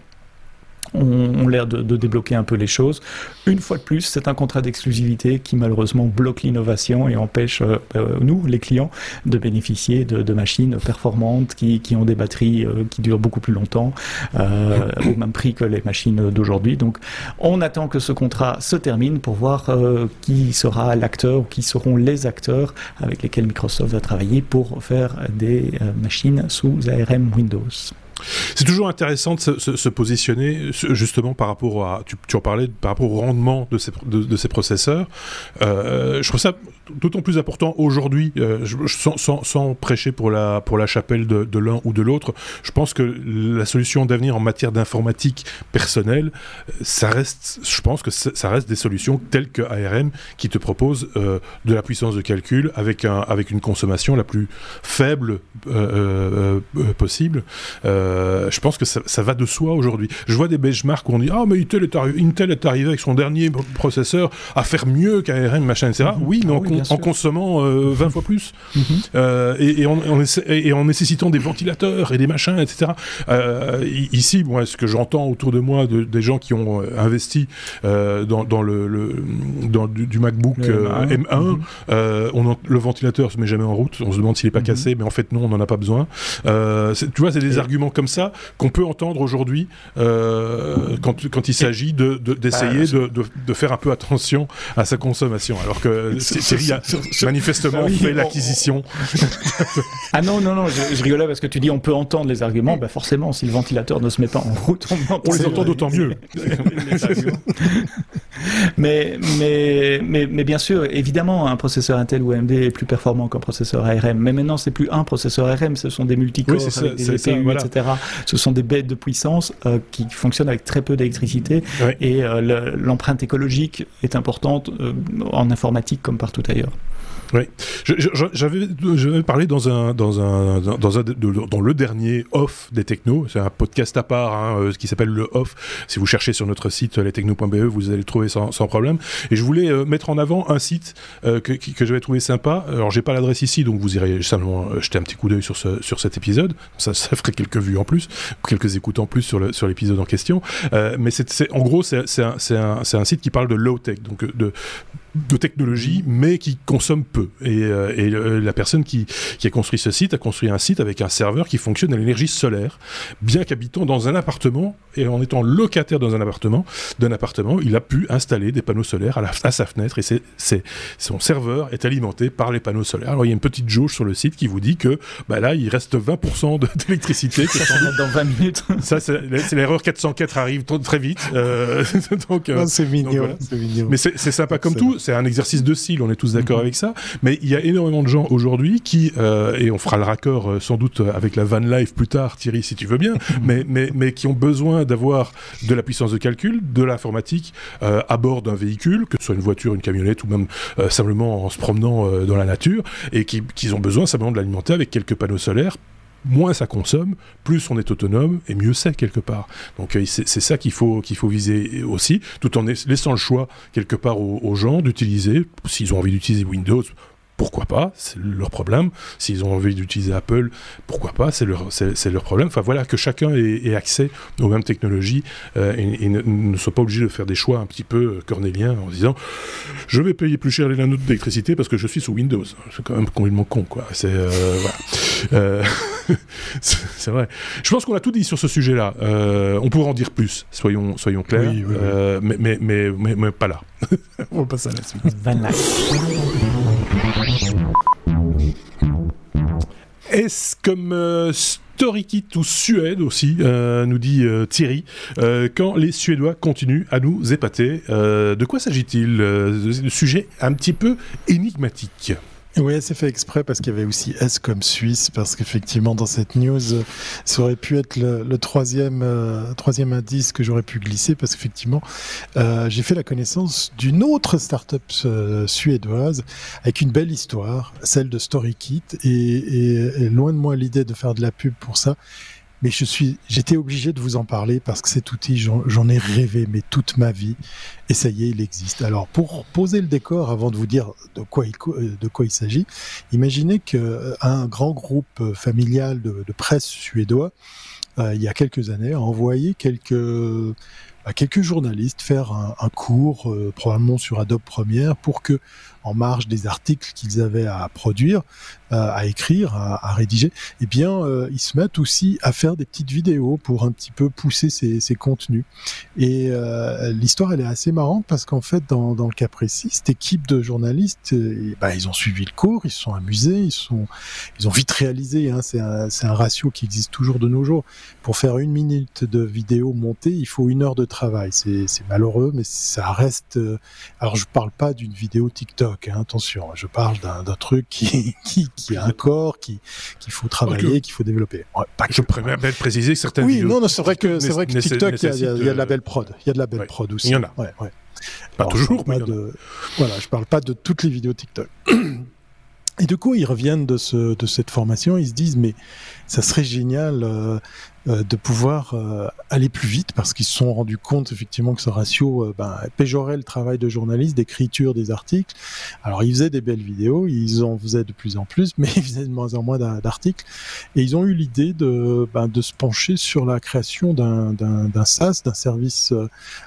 Ont, l'air de, débloquer un peu les choses. Une fois de plus, c'est un contrat d'exclusivité qui malheureusement bloque l'innovation et empêche euh, euh, nous, les clients, de bénéficier de, machines performantes qui, ont des batteries euh, qui durent beaucoup plus longtemps, au même prix que les machines d'aujourd'hui. Donc, on attend que ce contrat se termine pour voir qui sera l'acteur ou qui seront les acteurs avec lesquels Microsoft va travailler pour faire des machines sous ARM Windows. C'est toujours intéressant de se, positionner justement par rapport à, tu, en parlais, par rapport au rendement de ces, processeurs. Euh, je trouve ça d'autant plus important aujourd'hui, euh, sans, sans, prêcher pour la, pour la chapelle de, de l'un ou de l'autre. Je pense que la solution d'avenir en matière d'informatique personnelle, ça reste, je pense que ça reste des solutions telles que ARM qui te propose euh, de la puissance de calcul avec, un, avec une consommation la plus faible possible. Euh, je pense que ça, va de soi aujourd'hui. Je vois des benchmarks où on dit Ah, mais Intel est, Intel est, arrivé avec son dernier processeur à faire mieux qu'ARM, machin, etc. Mhm. Oui, mais ah en, consommant 20 euh, fois plus. Mhm. euh, et, en, et, en, nécessitant des ventilateurs et des machins, etc. Euh, ici, moi, ce que j'entends autour de moi de, des gens qui ont investi dans, dans, le, dans du, MacBook M1, mhm. on le ventilateur se met jamais en route. On se demande s'il n'est pas cassé, mais en fait, non, on n'en a pas besoin. tu vois, c'est des arguments comme ça qu'on peut entendre aujourd'hui euh, quand, quand, il s'agit d'essayer de, de, de, faire un peu attention à sa consommation. Alors que A manifestement fait l'acquisition. ah non, non, non, je, rigolais parce que tu dis on peut entendre les arguments. Bah forcément, si le ventilateur ne se met pas en route, on, les entend d'autant mieux. mais, mais, mais, mais, bien sûr, évidemment, un processeur Intel ou AMD est plus performant qu'un processeur ARM. Mais maintenant, c'est plus un processeur ARM, ce sont des multicorps avec des CPU, etc. Ce sont des bêtes de puissance euh, qui fonctionnent avec très peu d'électricité et euh, l'empreinte écologique est importante euh, en informatique comme partout ailleurs. Oui, j'avais parlé dans un dans un dans un dans le dernier off des technos. C'est un podcast à part hein, euh, qui s'appelle le off. Si vous cherchez sur notre site lestechno.be, vous allez le trouver sans, sans problème. Et je voulais euh, mettre en avant un site euh, que, que j'avais trouvé sympa. Alors j'ai pas l'adresse ici, donc vous irez simplement jeter un petit coup d'œil sur sur cet épisode. Ça, ferait quelques vues en plus, quelques écoutes en plus sur sur l'épisode en question. mais en gros c'est un un, un site qui parle de low tech, donc de de technologie, mais qui consomme peu. Et, euh, et euh, la personne qui, qui, a construit ce site a construit un site avec un serveur qui fonctionne à l'énergie solaire, bien qu'habitant dans un appartement et en étant locataire dans un appartement, d'un appartement, il a pu installer des panneaux solaires à, la, à sa fenêtre et c'est, son serveur est alimenté par les panneaux solaires. Alors il y a une petite jauge sur le site qui vous dit que bah là il reste 20% d'électricité. Ça, ça dans 20 minutes. Ça c'est, l'erreur 404 arrive très vite. Euh, donc, c'est mignon, mignon. Mais c'est, sympa comme tout c'est un exercice de style, on est tous d'accord mhm. avec ça. Mais il y a énormément de gens aujourd'hui qui, euh, et on fera le raccord euh, sans doute avec la van life plus tard, Thierry, si tu veux bien, mais, mais, mais qui ont besoin d'avoir de la puissance de calcul, de l'informatique euh, à bord d'un véhicule, que ce soit une voiture, une camionnette ou même simplement en se promenant dans la nature, et qui, qui ont besoin simplement de l'alimenter avec quelques panneaux solaires moins ça consomme, plus on est autonome et mieux c'est quelque part. Donc euh, c'est ça qu'il faut, qu'il faut viser aussi, tout en laissant le choix quelque part aux gens d'utiliser, s'ils ont envie d'utiliser Windows, pourquoi pas, c'est leur problème. S'ils ont envie d'utiliser Apple, pourquoi pas, c'est leur, c'est, leur problème. Enfin voilà, que chacun ait, accès aux mêmes technologies euh, et, ne, soit pas obligé de faire des choix un petit peu euh, cornéliens en disant je vais payer plus cher les nanots d'électricité parce que je suis sous Windows. C'est quand même complètement con, quoi. C'est, euh, voilà. c'est vrai. Je pense qu'on a tout dit sur ce sujet-là. on pourrait en dire plus, soyons, soyons clairs, mais, mais, mais, mais, pas là. on va passer à la suite. Est-ce comme euh, Storykit ou Suède aussi, euh, nous dit euh, Thierry, quand les Suédois continuent à nous épater. de quoi s'agit-il Sujet un petit peu énigmatique. Oui, c'est fait exprès parce qu'il y avait aussi S comme Suisse, parce qu'effectivement, dans cette news, ça aurait pu être le, troisième, euh, troisième indice que j'aurais pu glisser, parce qu'effectivement, euh, j'ai fait la connaissance d'une autre start-up euh, suédoise avec une belle histoire, celle de StoryKit, et, et loin de moi l'idée de faire de la pub pour ça mais je suis, j'étais obligé de vous en parler parce que cet outil, j'en ai rêvé, mais toute ma vie. Et ça y est, il existe. Alors, pour poser le décor, avant de vous dire de quoi il, de quoi il s'agit, imaginez qu'un euh, grand groupe familial de, de presse suédois, euh, il y a quelques années, a envoyé quelques bah, quelques journalistes faire un, un cours, euh, probablement sur Adobe Premiere, pour que en marge des articles qu'ils avaient à produire, à écrire, à, rédiger, eh bien, ils se mettent aussi à faire des petites vidéos pour un petit peu pousser ces, ces contenus. Et l'histoire, elle est assez marrante parce qu'en fait, dans, dans, le cas précis, cette équipe de journalistes, bah, ils ont suivi le cours, ils se sont amusés, ils sont, ils ont vite réalisé. Hein, c'est un, un ratio qui existe toujours de nos jours. Pour faire une minute de vidéo montée, il faut une heure de travail. C'est malheureux, mais ça reste. alors, je parle pas d'une vidéo TikTok, hein, attention. Je parle d'un truc qui, qui, qui, a un corps, qui qu'il faut travailler, qu'il faut développer. pas je préfère préciser que certaines oui, non, non c'est vrai que c'est vrai que TikTok, il y, a, de la belle prod. Il y a de la belle prod aussi. Il y en a. Ouais, ouais. Pas toujours, mais de... voilà, je parle pas de toutes les vidéos TikTok. Et du coup, ils reviennent de, ce, de cette formation, ils se disent, mais ça serait génial euh, euh, de pouvoir euh, aller plus vite parce qu'ils se sont rendus compte effectivement que ce ratio euh, ben, péjorait le travail de journaliste, d'écriture des articles. Alors ils faisaient des belles vidéos, ils en faisaient de plus en plus, mais ils faisaient de moins en moins d'articles. Et ils ont eu l'idée de, ben, de se pencher sur la création d'un SaaS, d'un service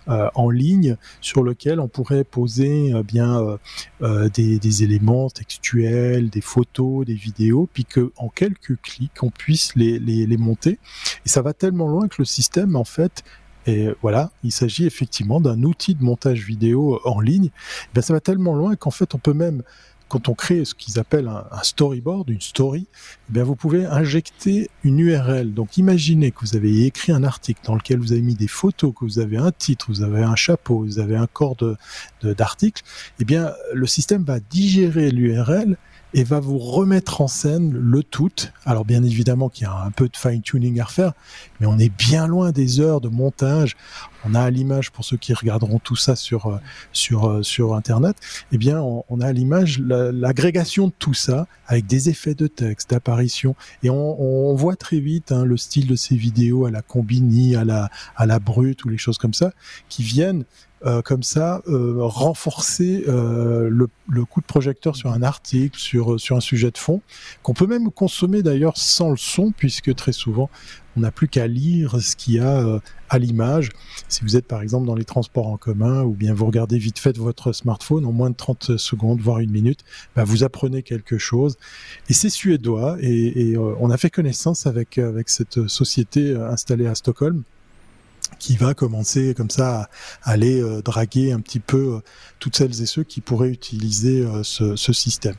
en ligne sur lequel on pourrait poser bien des, des, éléments textuels, des photos, des vidéos, puis qu'en quelques clics on puisse les, les, les monter et ça va tellement loin que le système, en fait, et voilà, il s'agit effectivement d'un outil de montage vidéo en ligne. Et bien, ça va tellement loin qu'en fait, on peut même, quand on crée ce qu'ils appellent un, storyboard, une story, eh bien, vous pouvez injecter une URL. Donc, imaginez que vous avez écrit un article dans lequel vous avez mis des photos, que vous avez un titre, vous avez un chapeau, vous avez un corps de, d'article. Eh bien, le système va digérer l'URL et va vous remettre en scène le tout. Alors bien évidemment qu'il y a un peu de fine-tuning à refaire, mais on est bien loin des heures de montage. On a à l'image, pour ceux qui regarderont tout ça sur, euh, sur, euh, sur Internet, eh bien on, a à l'image l'agrégation de tout ça avec des effets de texte, d'apparition. Et on, voit très vite hein, le style de ces vidéos à la combini, à la, à la brute ou les choses comme ça, qui viennent euh, comme ça renforcer le, le, coup de projecteur sur un article, sur, sur un sujet de fond, qu'on peut même consommer d'ailleurs sans le son, puisque très souvent on n'a plus qu'à lire ce qu'il y a à l'image. Si vous êtes par exemple dans les transports en commun ou bien vous regardez vite fait votre smartphone en moins de 30 secondes, voire une minute, bah vous apprenez quelque chose. Et c'est suédois et, et on a fait connaissance avec, avec cette société installée à Stockholm qui va commencer comme ça à aller euh, draguer un petit peu euh, toutes celles et ceux qui pourraient utiliser euh, ce, ce, système.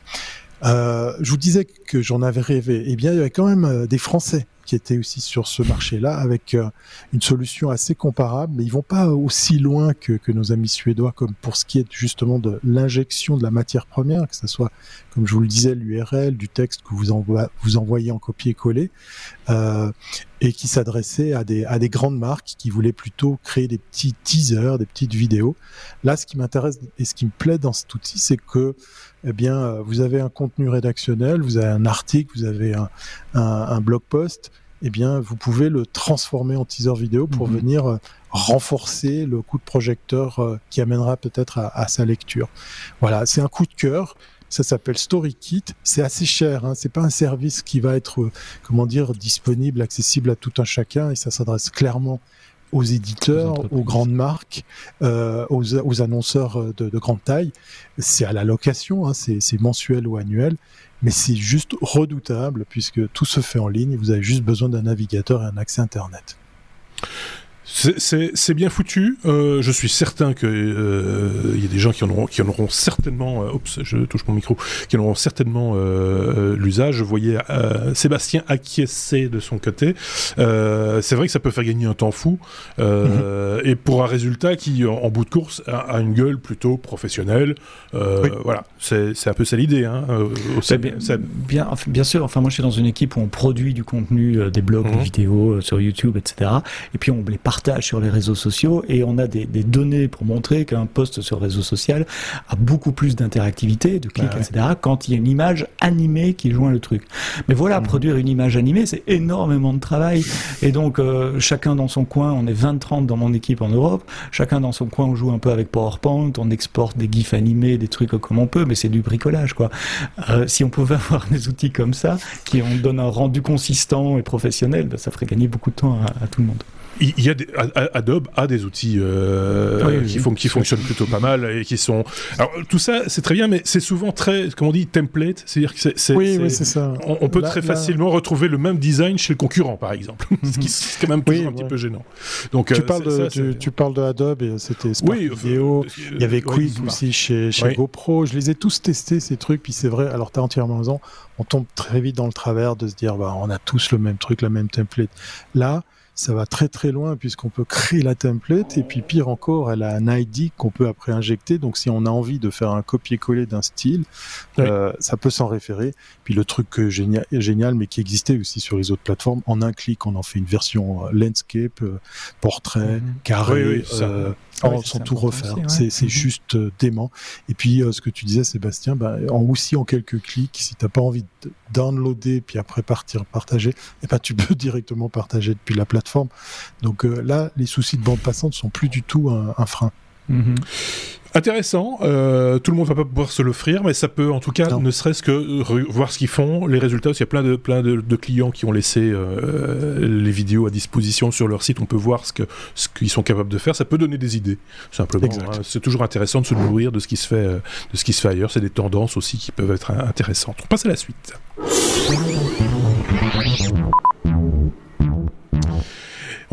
je vous disais que j'en avais rêvé. Eh bien, il y avait quand même des Français qui étaient aussi sur ce marché-là avec une solution assez comparable, mais ils vont pas aussi loin que, que, nos amis suédois, comme pour ce qui est justement de l'injection de la matière première, que ce soit, comme je vous le disais, l'URL, du texte que vous, vous envoyez en copier-coller. Euh, et qui s'adressait à des, à des grandes marques qui voulaient plutôt créer des petits teasers, des petites vidéos. Là, ce qui m'intéresse et ce qui me plaît dans cet outil, c'est que eh bien, vous avez un contenu rédactionnel, vous avez un article, vous avez un, un, un blog post, eh bien, vous pouvez le transformer en teaser vidéo pour mhm. venir euh, renforcer le coup de projecteur euh, qui amènera peut-être à, à, sa lecture. Voilà, c'est un coup de cœur. Ça s'appelle StoryKit. C'est assez cher. Hein. C'est pas un service qui va être, euh, comment dire, disponible, accessible à tout un chacun. Et ça s'adresse clairement aux éditeurs, aux, grandes marques, euh, aux, aux, annonceurs de, de, grande taille. C'est à la location, hein, c'est mensuel ou annuel, mais c'est juste redoutable puisque tout se fait en ligne. Vous avez juste besoin d'un navigateur et un accès Internet. C'est bien foutu. Euh, je suis certain que euh, il y a des gens qui en auront, qui en auront certainement. Euh, je touche mon micro. Qui en auront certainement euh, l'usage. Je voyais Sébastien acquiescer de son côté. c'est vrai que ça peut faire gagner un temps fou mhm. et pour un résultat qui, en, bout de course, a, une gueule plutôt professionnelle. Voilà, c'est un peu ça l'idée. Hein, bien, bien, sûr. Enfin, moi, je suis dans une équipe où on produit du contenu, des blogs, des mhm. vidéos sur YouTube, etc. Et puis on les partage sur les réseaux sociaux et on a des, données pour montrer qu'un post sur réseau social a beaucoup plus d'interactivité, de clics, etc. quand il y a une image animée qui joint le truc. Mais voilà, mhm. produire une image animée, c'est énormément de travail. Et donc, euh, chacun dans son coin, on est 20-30 dans mon équipe en Europe, chacun dans son coin, on joue un peu avec PowerPoint, on exporte des gifs animés, des trucs comme on peut, mais c'est du bricolage, quoi. Euh, si on pouvait avoir des outils comme ça, qui on donne un rendu consistant et professionnel, ben, ça ferait gagner beaucoup de temps à tout le monde. Il y a des, Adobe a des outils euh, qui, font, qui fonctionnent plutôt pas mal et qui sont. Alors tout ça, c'est très bien, mais c'est souvent très, comment on dit, template, c'est-à-dire que c'est. Oui, oui, c'est ça. On, peut très facilement retrouver le même design chez le concurrent, par exemple, ce qui est quand même toujours un petit peu gênant. Donc tu, parles de, tu, parles de Adobe, c'était Spark Vidéo, il y avait Quick aussi chez, chez GoPro. Je les ai tous testés ces trucs, puis c'est vrai. Alors tu as entièrement raison. On tombe très vite dans le travers de se dire, bah, on a tous le même truc, la même template. Là ça va très très loin puisqu'on peut créer la template et puis pire encore, elle a un ID qu'on peut après injecter. Donc si on a envie de faire un copier-coller d'un style, euh, ça peut s'en référer. Puis le truc génial, génial, mais qui existait aussi sur les autres plateformes, en un clic, on en fait une version euh, landscape, euh, portrait, mhm. carré. Ah sans tout refaire. C'est mhm. juste euh, dément. Et puis, euh, ce que tu disais, Sébastien, bah, en aussi en quelques clics, si t'as pas envie de downloader puis après partir partager, eh ben, tu peux directement partager depuis la plateforme. Donc euh, là, les soucis de bande passante sont plus du tout un, frein. Mhm. Intéressant. Euh, tout le monde va pas pouvoir se l'offrir, mais ça peut, en tout cas, ne serait-ce que voir ce qu'ils font, les résultats. Il y a plein de plein de, clients qui ont laissé euh, les vidéos à disposition sur leur site. On peut voir ce que ce qu'ils sont capables de faire. Ça peut donner des idées, simplement. Hein. C'est toujours intéressant de se nourrir de ce qui se fait euh, de ce qui se fait ailleurs. C'est des tendances aussi qui peuvent être intéressantes. On passe à la suite.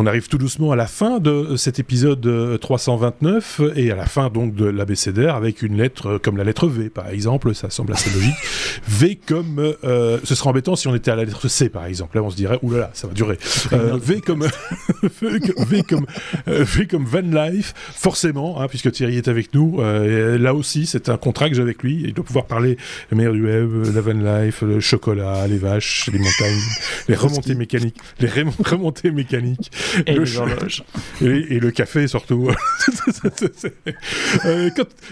On arrive tout doucement à la fin de cet épisode 329 et à la fin donc de l'abécédaire avec une lettre comme la lettre V par exemple, ça semble assez logique. V comme euh, ce serait embêtant si on était à la lettre C par exemple. Là on se dirait oulala, ça va durer. Euh, v comme V comme euh, V comme Van Life forcément hein, puisque Thierry est avec nous. là aussi c'est un contrat que j'ai avec lui. Il doit pouvoir parler le meilleur du web, la Van Life, le chocolat, les vaches, les montagnes, les remontées mécaniques, les remontées mécaniques. Et le Et, le café surtout. Euh,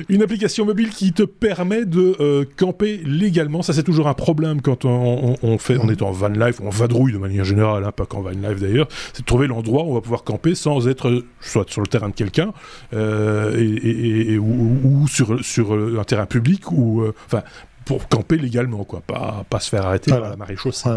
une application mobile qui te permet de euh, camper légalement, ça c'est toujours un problème quand on, fait, on est en van life, on vadrouille de manière générale, hein, pas qu'en van life d'ailleurs, c'est de trouver l'endroit où on va pouvoir camper sans être soit sur le terrain de quelqu'un euh, et, ou, sur, sur un terrain public ou enfin pour camper légalement quoi, pas, pas se faire arrêter par la marée chaussée.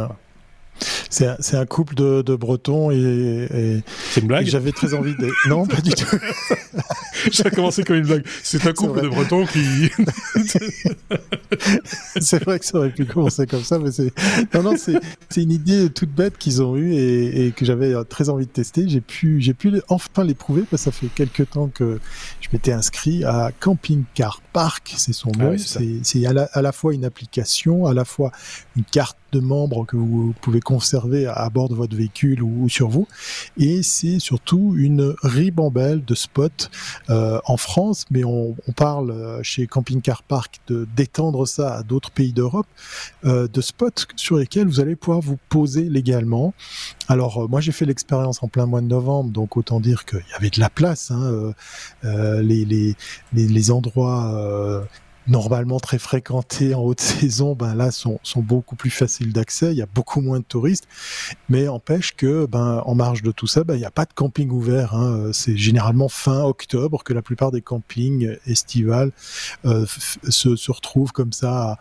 C'est un, un, couple de, de Bretons et, et c'est une blague. J'avais très envie de. Non, pas du tout. Ça a commencé comme une blague. C'est un couple de Bretons qui. c'est vrai que ça aurait pu commencer comme ça, mais c'est. Non, non, c'est une idée toute bête qu'ils ont eue et, et que j'avais très envie de tester. J'ai pu, j'ai pu enfin l'éprouver parce que ça fait quelques temps que je m'étais inscrit à Camping Car Park, c'est son ah nom. c'est à, à la fois une application, à la fois une carte de membres que vous pouvez conserver à bord de votre véhicule ou, sur vous. Et c'est surtout une ribambelle de spots euh, en France, mais on, parle euh, chez Camping Car Park de d'étendre ça à d'autres pays d'Europe, euh, de spots sur lesquels vous allez pouvoir vous poser légalement. Alors moi j'ai fait l'expérience en plein mois de novembre, donc autant dire qu'il y avait de la place. Hein, les, les, les, endroits normalement très fréquentés en haute saison, ben là sont, sont beaucoup plus faciles d'accès. Il y a beaucoup moins de touristes, mais empêche que ben en marge de tout ça, ben il n'y a pas de camping ouvert. Hein. C'est généralement fin octobre que la plupart des campings estivales euh, se, se retrouvent comme ça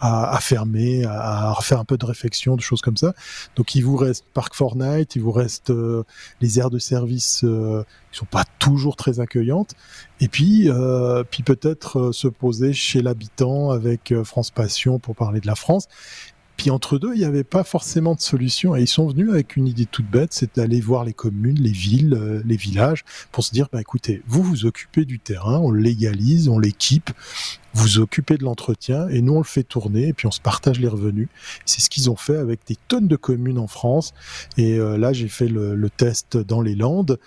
à, à, fermer, à, refaire un peu de réfection, de choses comme ça. Donc il vous reste Park Fortnite, il vous reste euh, les aires de service euh, qui sont pas toujours très accueillantes, et puis euh, puis peut-être euh, se poser chez l'habitant avec euh, France Passion pour parler de la France. Puis entre deux, il n'y avait pas forcément de solution. Et ils sont venus avec une idée toute bête, c'est d'aller voir les communes, les villes, les villages, pour se dire, bah, écoutez, vous vous occupez du terrain, on légalise, on l'équipe, vous occupez de l'entretien, et nous on le fait tourner, et puis on se partage les revenus. C'est ce qu'ils ont fait avec des tonnes de communes en France. Et là, j'ai fait le, test dans les Landes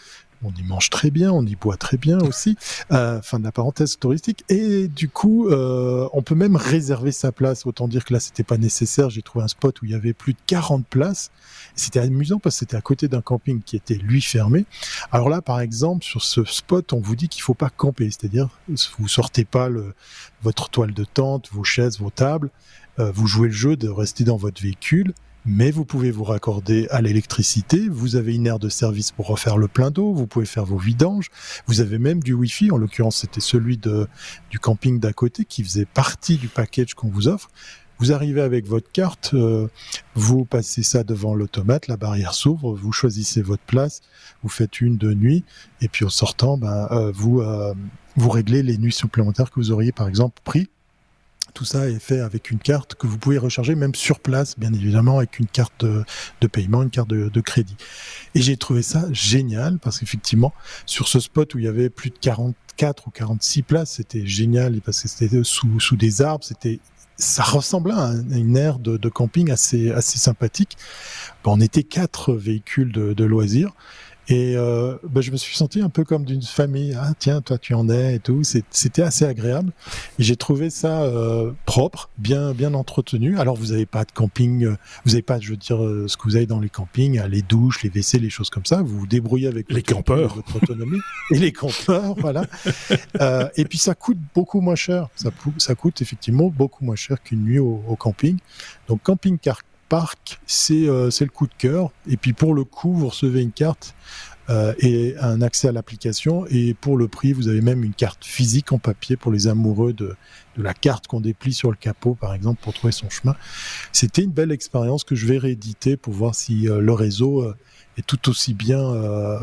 on y mange très bien, on y boit très bien aussi. Euh, fin de la parenthèse touristique. Et du coup, euh, on peut même réserver sa place. Autant dire que là, c'était pas nécessaire. J'ai trouvé un spot où il y avait plus de 40 places. C'était amusant parce que c'était à côté d'un camping qui était lui fermé. Alors là, par exemple, sur ce spot, on vous dit qu'il faut pas camper, c'est-à-dire vous sortez pas le, votre toile de tente, vos chaises, vos tables. Euh, vous jouez le jeu de rester dans votre véhicule mais vous pouvez vous raccorder à l'électricité, vous avez une aire de service pour refaire le plein d'eau, vous pouvez faire vos vidanges, vous avez même du Wi-Fi, en l'occurrence c'était celui de, du camping d'à côté qui faisait partie du package qu'on vous offre. Vous arrivez avec votre carte, euh, vous passez ça devant l'automate, la barrière s'ouvre, vous choisissez votre place, vous faites une de nuit, et puis au sortant, ben, euh, vous, euh, vous réglez les nuits supplémentaires que vous auriez par exemple pris. Tout ça est fait avec une carte que vous pouvez recharger même sur place, bien évidemment, avec une carte de, paiement, une carte de, crédit. Et j'ai trouvé ça génial parce qu'effectivement, sur ce spot où il y avait plus de 44 ou 46 places, c'était génial parce que c'était sous, sous des arbres, c'était ça ressemblait à une aire de, camping assez, assez sympathique. on était quatre véhicules de loisirs. Et euh, bah, je me suis senti un peu comme d'une famille. Ah tiens, toi tu en es et tout. C'était assez agréable. Et j'ai trouvé ça euh, propre, bien bien entretenu. Alors vous n'avez pas de camping, euh, vous n'avez pas, je veux dire, euh, ce que vous avez dans les campings, les douches, les WC, les choses comme ça. Vous vous débrouillez avec les campeurs, votre autonomie et les campeurs, voilà. Euh, et puis ça coûte beaucoup moins cher. Ça, ça coûte effectivement beaucoup moins cher qu'une nuit au, au camping. Donc camping car parc, euh, c'est le coup de cœur. Et puis pour le coup, vous recevez une carte euh, et un accès à l'application. Et pour le prix, vous avez même une carte physique en papier pour les amoureux de, la carte qu'on déplie sur le capot, par exemple, pour trouver son chemin. C'était une belle expérience que je vais rééditer pour voir si euh, le réseau est tout aussi bien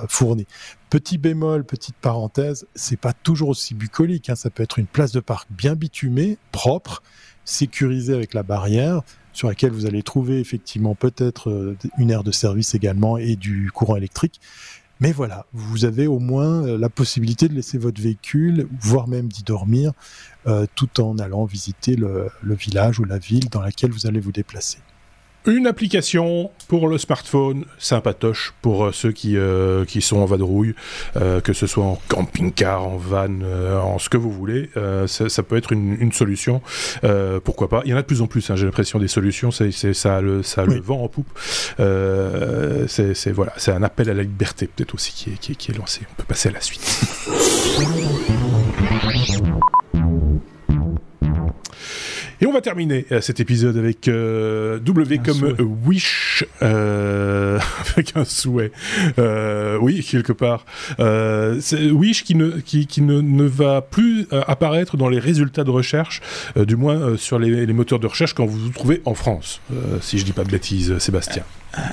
fourni. Petit bémol, petite parenthèse, c'est pas toujours aussi bucolique. Hein. Ça peut être une place de parc bien bitumée, propre, sécurisée avec la barrière sur laquelle vous allez trouver effectivement peut-être euh, une aire de service également et du courant électrique. Mais voilà, vous avez au moins euh, la possibilité de laisser votre véhicule, voire même d'y dormir, euh, tout en allant visiter le, village ou la ville dans laquelle vous allez vous déplacer. Une application pour le smartphone, sympatoche pour euh, ceux qui, euh, qui sont en vadrouille, euh, que ce soit en camping-car, en van, en ce que vous voulez. Ça, peut être une, solution. pourquoi pas? Il y en a de plus en plus. Hein, j'ai l'impression des solutions. C'est, ça a le, ça le vent en poupe. c'est, voilà, c'est un appel à la liberté peut-être aussi qui est, qui est lancé. On peut passer à la suite. Et on va terminer euh, cet épisode avec euh, W comme Wish, euh, avec un souhait. oui, quelque part. Wish qui ne, qui, qui ne, ne, va plus apparaître dans les résultats de recherche, du moins sur les, les, moteurs de recherche quand vous vous trouvez en France, si je dis pas de bêtises, Sébastien.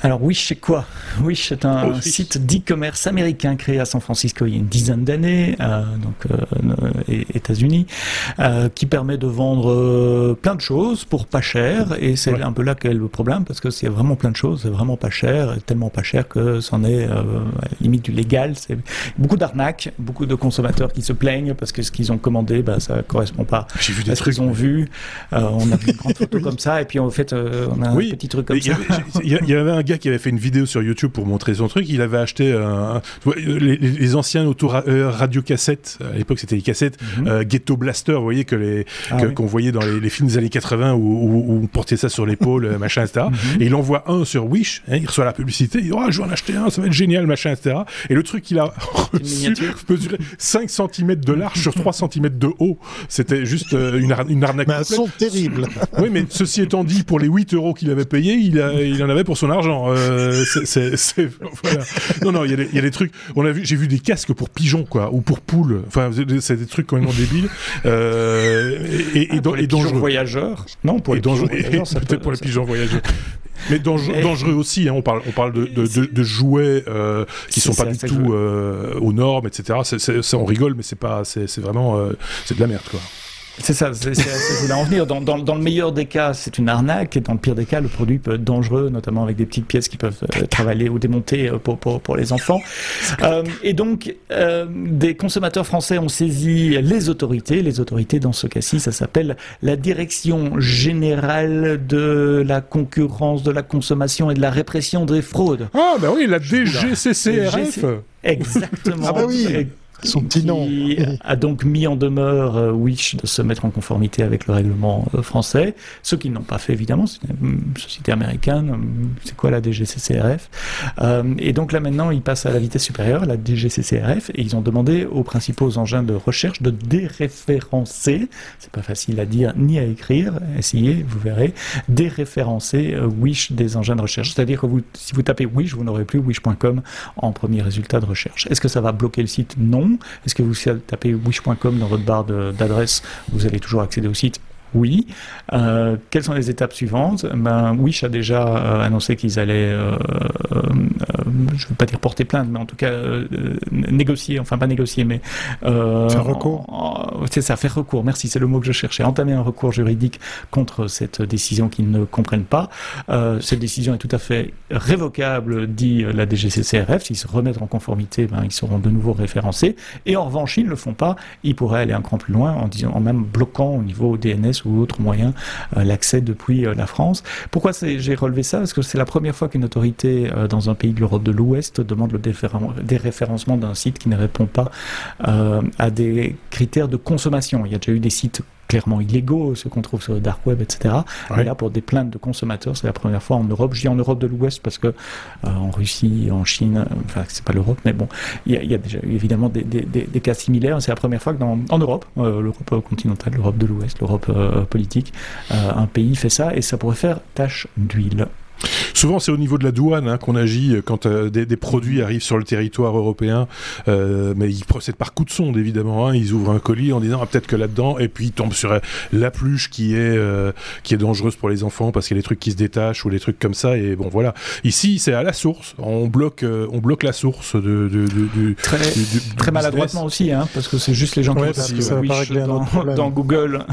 Alors Wish, c'est quoi? Wish, c'est un oh, site d'e-commerce américain créé à San Francisco il y a une dizaine d'années, euh, donc euh, États-Unis, euh, qui permet de vendre euh, plein de choses pour pas cher. Et c'est un peu là qu'est le problème, parce que c'est vraiment plein de choses, c'est vraiment pas cher, tellement pas cher que c'en est euh, limite du légal. C'est beaucoup d'arnaques, beaucoup de consommateurs qui se plaignent parce que ce qu'ils ont commandé, bah, ça correspond pas vu des à ce qu'ils ont vu. on a vu une grande photo comme ça, et puis en fait, on a un petit truc comme ça. Y, y un gars qui avait fait une vidéo sur YouTube pour montrer son truc. Il avait acheté un, les, les, anciens euh, radio cassettes. À l'époque, c'était les cassettes mhm. euh, Ghetto Blaster. Vous voyez que les ah qu'on voyait dans les, films des années 80 où, on portait ça sur l'épaule, euh, machin, etc. Mhm. Et il envoie un sur Wish. Hein, il reçoit la publicité. Il dit oh, je vais en acheter un, ça va être génial, machin, etc. Et le truc qu'il a reçu mesurait 5 cm de large sur 3 cm de haut. C'était juste une, une arnaque. Mais un son terrible. oui, mais ceci étant dit, pour les 8 euros qu'il avait payé, il, a, il en avait pour son argent. Euh, c'est, voilà. Non, non, il y, y, a des trucs. On a vu, j'ai vu des casques pour pigeons, quoi, ou pour poules. Enfin, c'est des trucs complètement débiles. Euh, et, et, ah, pour les pigeons voyageurs. Non, pour les pigeons voyageurs. Peut-être pour les pigeons voyageurs. Mais dangereux, aussi, hein, on parle, on parle de, de, de, jouets euh, qui sont pas du tout euh, aux normes, etc. on rigole, mais c'est pas, c'est vraiment, euh, c'est de la merde, quoi. C'est ça, c'est là en venir. Dans, dans, dans, le meilleur des cas, c'est une arnaque, et dans le pire des cas, le produit peut être dangereux, notamment avec des petites pièces qui peuvent euh, travailler ou démonter euh, pour, pour, pour les enfants. Euh, et donc, euh, des consommateurs français ont saisi les autorités. Les autorités, dans ce cas-ci, ça s'appelle la Direction générale de la concurrence, de la consommation et de la répression des fraudes. Ah, bah oui, la DGCCRF. Exactement. Ah bah oui son petit nom. a donc mis en demeure euh, Wish de se mettre en conformité avec le règlement euh, français. Ceux qui n'ont pas fait, évidemment, c'est une société américaine. C'est quoi la DGCCRF euh, Et donc là maintenant, ils passent à la vitesse supérieure, la DGCCRF, et ils ont demandé aux principaux engins de recherche de déréférencer. C'est pas facile à dire ni à écrire. Essayez, vous verrez. Déréférencer Wish des engins de recherche. C'est-à-dire que vous, si vous tapez Wish, vous n'aurez plus Wish.com en premier résultat de recherche. Est-ce que ça va bloquer le site? Non. Est-ce que vous tapez wish.com dans votre barre d'adresse, vous allez toujours accéder au site Oui. Euh, quelles sont les étapes suivantes? Ben, Wish a déjà euh, annoncé qu'ils allaient, euh, je ne veux pas dire porter plainte, mais en tout cas négocier, enfin pas négocier, mais... faire recours C'est ça, faire recours, merci, c'est le mot que je cherchais. Entamer un recours juridique contre cette décision qu'ils ne comprennent pas. cette décision est tout à fait révocable, dit la DGCCRF. S'ils se remettent en conformité, ben, ils seront de nouveau référencés. Et en revanche, ils ne le font pas, ils pourraient aller un cran plus loin en, disant, en même bloquant au niveau DNS ou autres moyens euh, l'accès depuis euh, la France. Pourquoi j'ai relevé ça? Parce que c'est la première fois qu'une autorité euh, dans un pays de l'Europe de l'Ouest demande le déréférencement d'un site qui ne répond pas à des critères de consommation. Il y a déjà eu des sites clairement illégaux, ceux qu'on trouve sur le dark web, etc. Mais là, pour des plaintes de consommateurs, c'est la première fois en Europe. Je dis en Europe de l'Ouest parce que en Russie, en Chine, enfin, c'est pas l'Europe, mais bon, il y, a déjà eu évidemment des, cas similaires. C'est la première fois que dans, en Europe, l'Europe continentale, l'Europe de l'Ouest, l'Europe politique, un pays fait ça et ça pourrait faire tache d'huile. Souvent, c'est au niveau de la douane hein, qu'on agit quand euh, des, produits arrivent sur le territoire européen, euh, mais ils procèdent par coup de sonde, évidemment. Hein. Ils ouvrent un colis en disant ah, peut-être que là-dedans, et puis ils tombent sur la pluche qui est, euh, qui est dangereuse pour les enfants parce qu'il y a des trucs qui se détachent ou des trucs comme ça. Et bon, voilà. Ici, c'est à la source. On bloque, on bloque la source de, du, très, très maladroitement aussi, hein, parce que c'est juste les gens qui tapent dans, Google,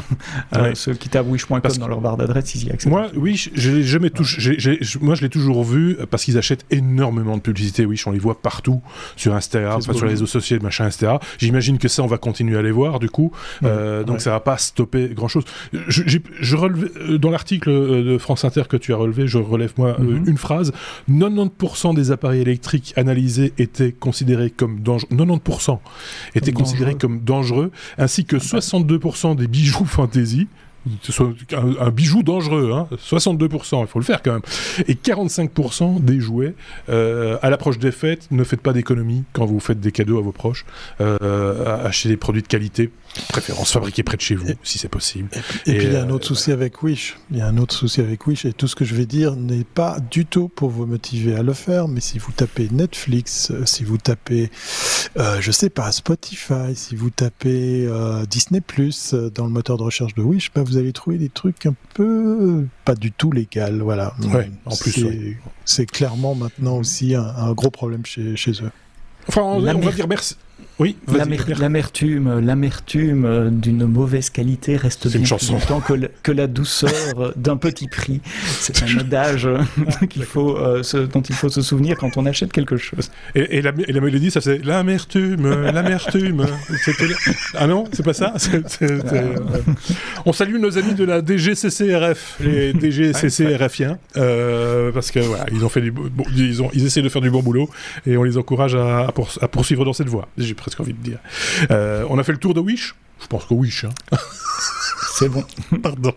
ceux qui tapent wish.com dans leur barre d'adresse, ils y accèdent. Moi, Wish, je jamais touché moi, je l'ai toujours vu parce qu'ils achètent énormément de publicité. Oui, on les voit partout sur Instagram, sur les réseaux sociaux, machin, etc. J'imagine que ça, on va continuer à les voir, du coup. Euh, donc, ça va pas stopper grand chose. Je, je relevais, euh, dans l'article euh, de France Inter que tu as relevé, je relève moi mhm. une phrase 90% des appareils électriques analysés étaient considérés comme dangereux. 90% étaient considérés comme dangereux, ainsi que 62% des bijoux fantasy un, un, bijou dangereux, hein, 62%, il faut le faire quand même. Et 45% des jouets, euh, à l'approche des fêtes, ne faites pas d'économie quand vous faites des cadeaux à vos proches. Euh, achetez des produits de qualité, préférence fabriqués près de chez vous, si c'est possible. Et, puis il y a un autre euh, souci avec Wish. Il y a un autre souci avec Wish, et tout ce que je vais dire n'est pas du tout pour vous motiver à le faire, mais si vous tapez Netflix, si vous tapez, je sais pas, Spotify, si vous tapez Disney Plus dans le moteur de recherche de Wish, bah, vous allez trouver des trucs un peu pas du tout légal. Voilà. en plus, c'est clairement maintenant aussi un, gros problème chez, chez eux. Enfin, on, on va dire merci. Oui, l'amertume, l'amertume d'une mauvaise qualité reste bien plus longtemps que, que la douceur d'un petit prix. C'est un adage faut, euh, dont il faut se souvenir quand on achète quelque chose. Et, la, mélodie, ça faisait l'amertume, l'amertume. ah non, c'est pas ça? On salue nos amis de la DGCCRF, les DGCCRFiens, euh, parce que voilà, ils ont fait du, ils ont, ils essaient de faire du bon boulot et on les encourage à, à poursuivre dans cette voie. J'ai presque envie de dire. Euh, on a fait le tour de Wish? Je pense que Wish. Hein. C'est bon. Pardon.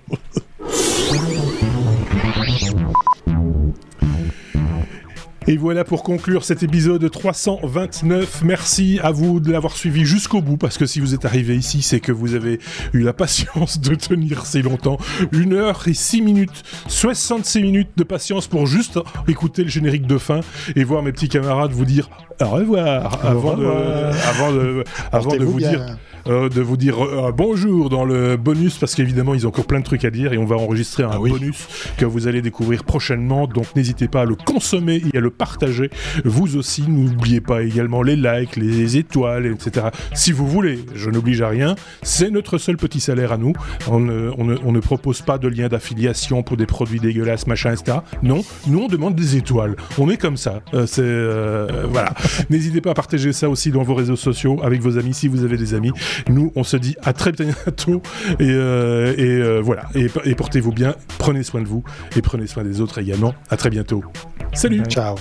Et voilà pour conclure cet épisode 329. Merci à vous de l'avoir suivi jusqu'au bout, parce que si vous êtes arrivé ici, c'est que vous avez eu la patience de tenir si longtemps. Une heure et six minutes, 66 minutes de patience pour juste écouter le générique de fin et voir mes petits camarades vous dire au revoir, avant, De, avant de, avant de vous dire. Euh, de vous dire euh, bonjour dans le bonus parce qu'évidemment ils ont encore plein de trucs à dire et on va enregistrer un ah bonus que vous allez découvrir prochainement. Donc n'hésitez pas à le consommer et à le partager. Vous aussi, n'oubliez pas également les likes, les étoiles, etc. Si vous voulez, je n'oblige à rien. C'est notre seul petit salaire à nous. On ne, on ne, propose pas de lien d'affiliation pour des produits dégueulasses, machin, etc. Non, nous on demande des étoiles. On est comme ça. Euh, c'est voilà. N'hésitez pas à partager ça aussi dans vos réseaux sociaux avec vos amis si vous avez des amis. Nous, on se dit à très bientôt et, euh, euh, voilà. Et portez-vous bien, prenez soin de vous et prenez soin des autres également. À très bientôt. Salut. Ciao.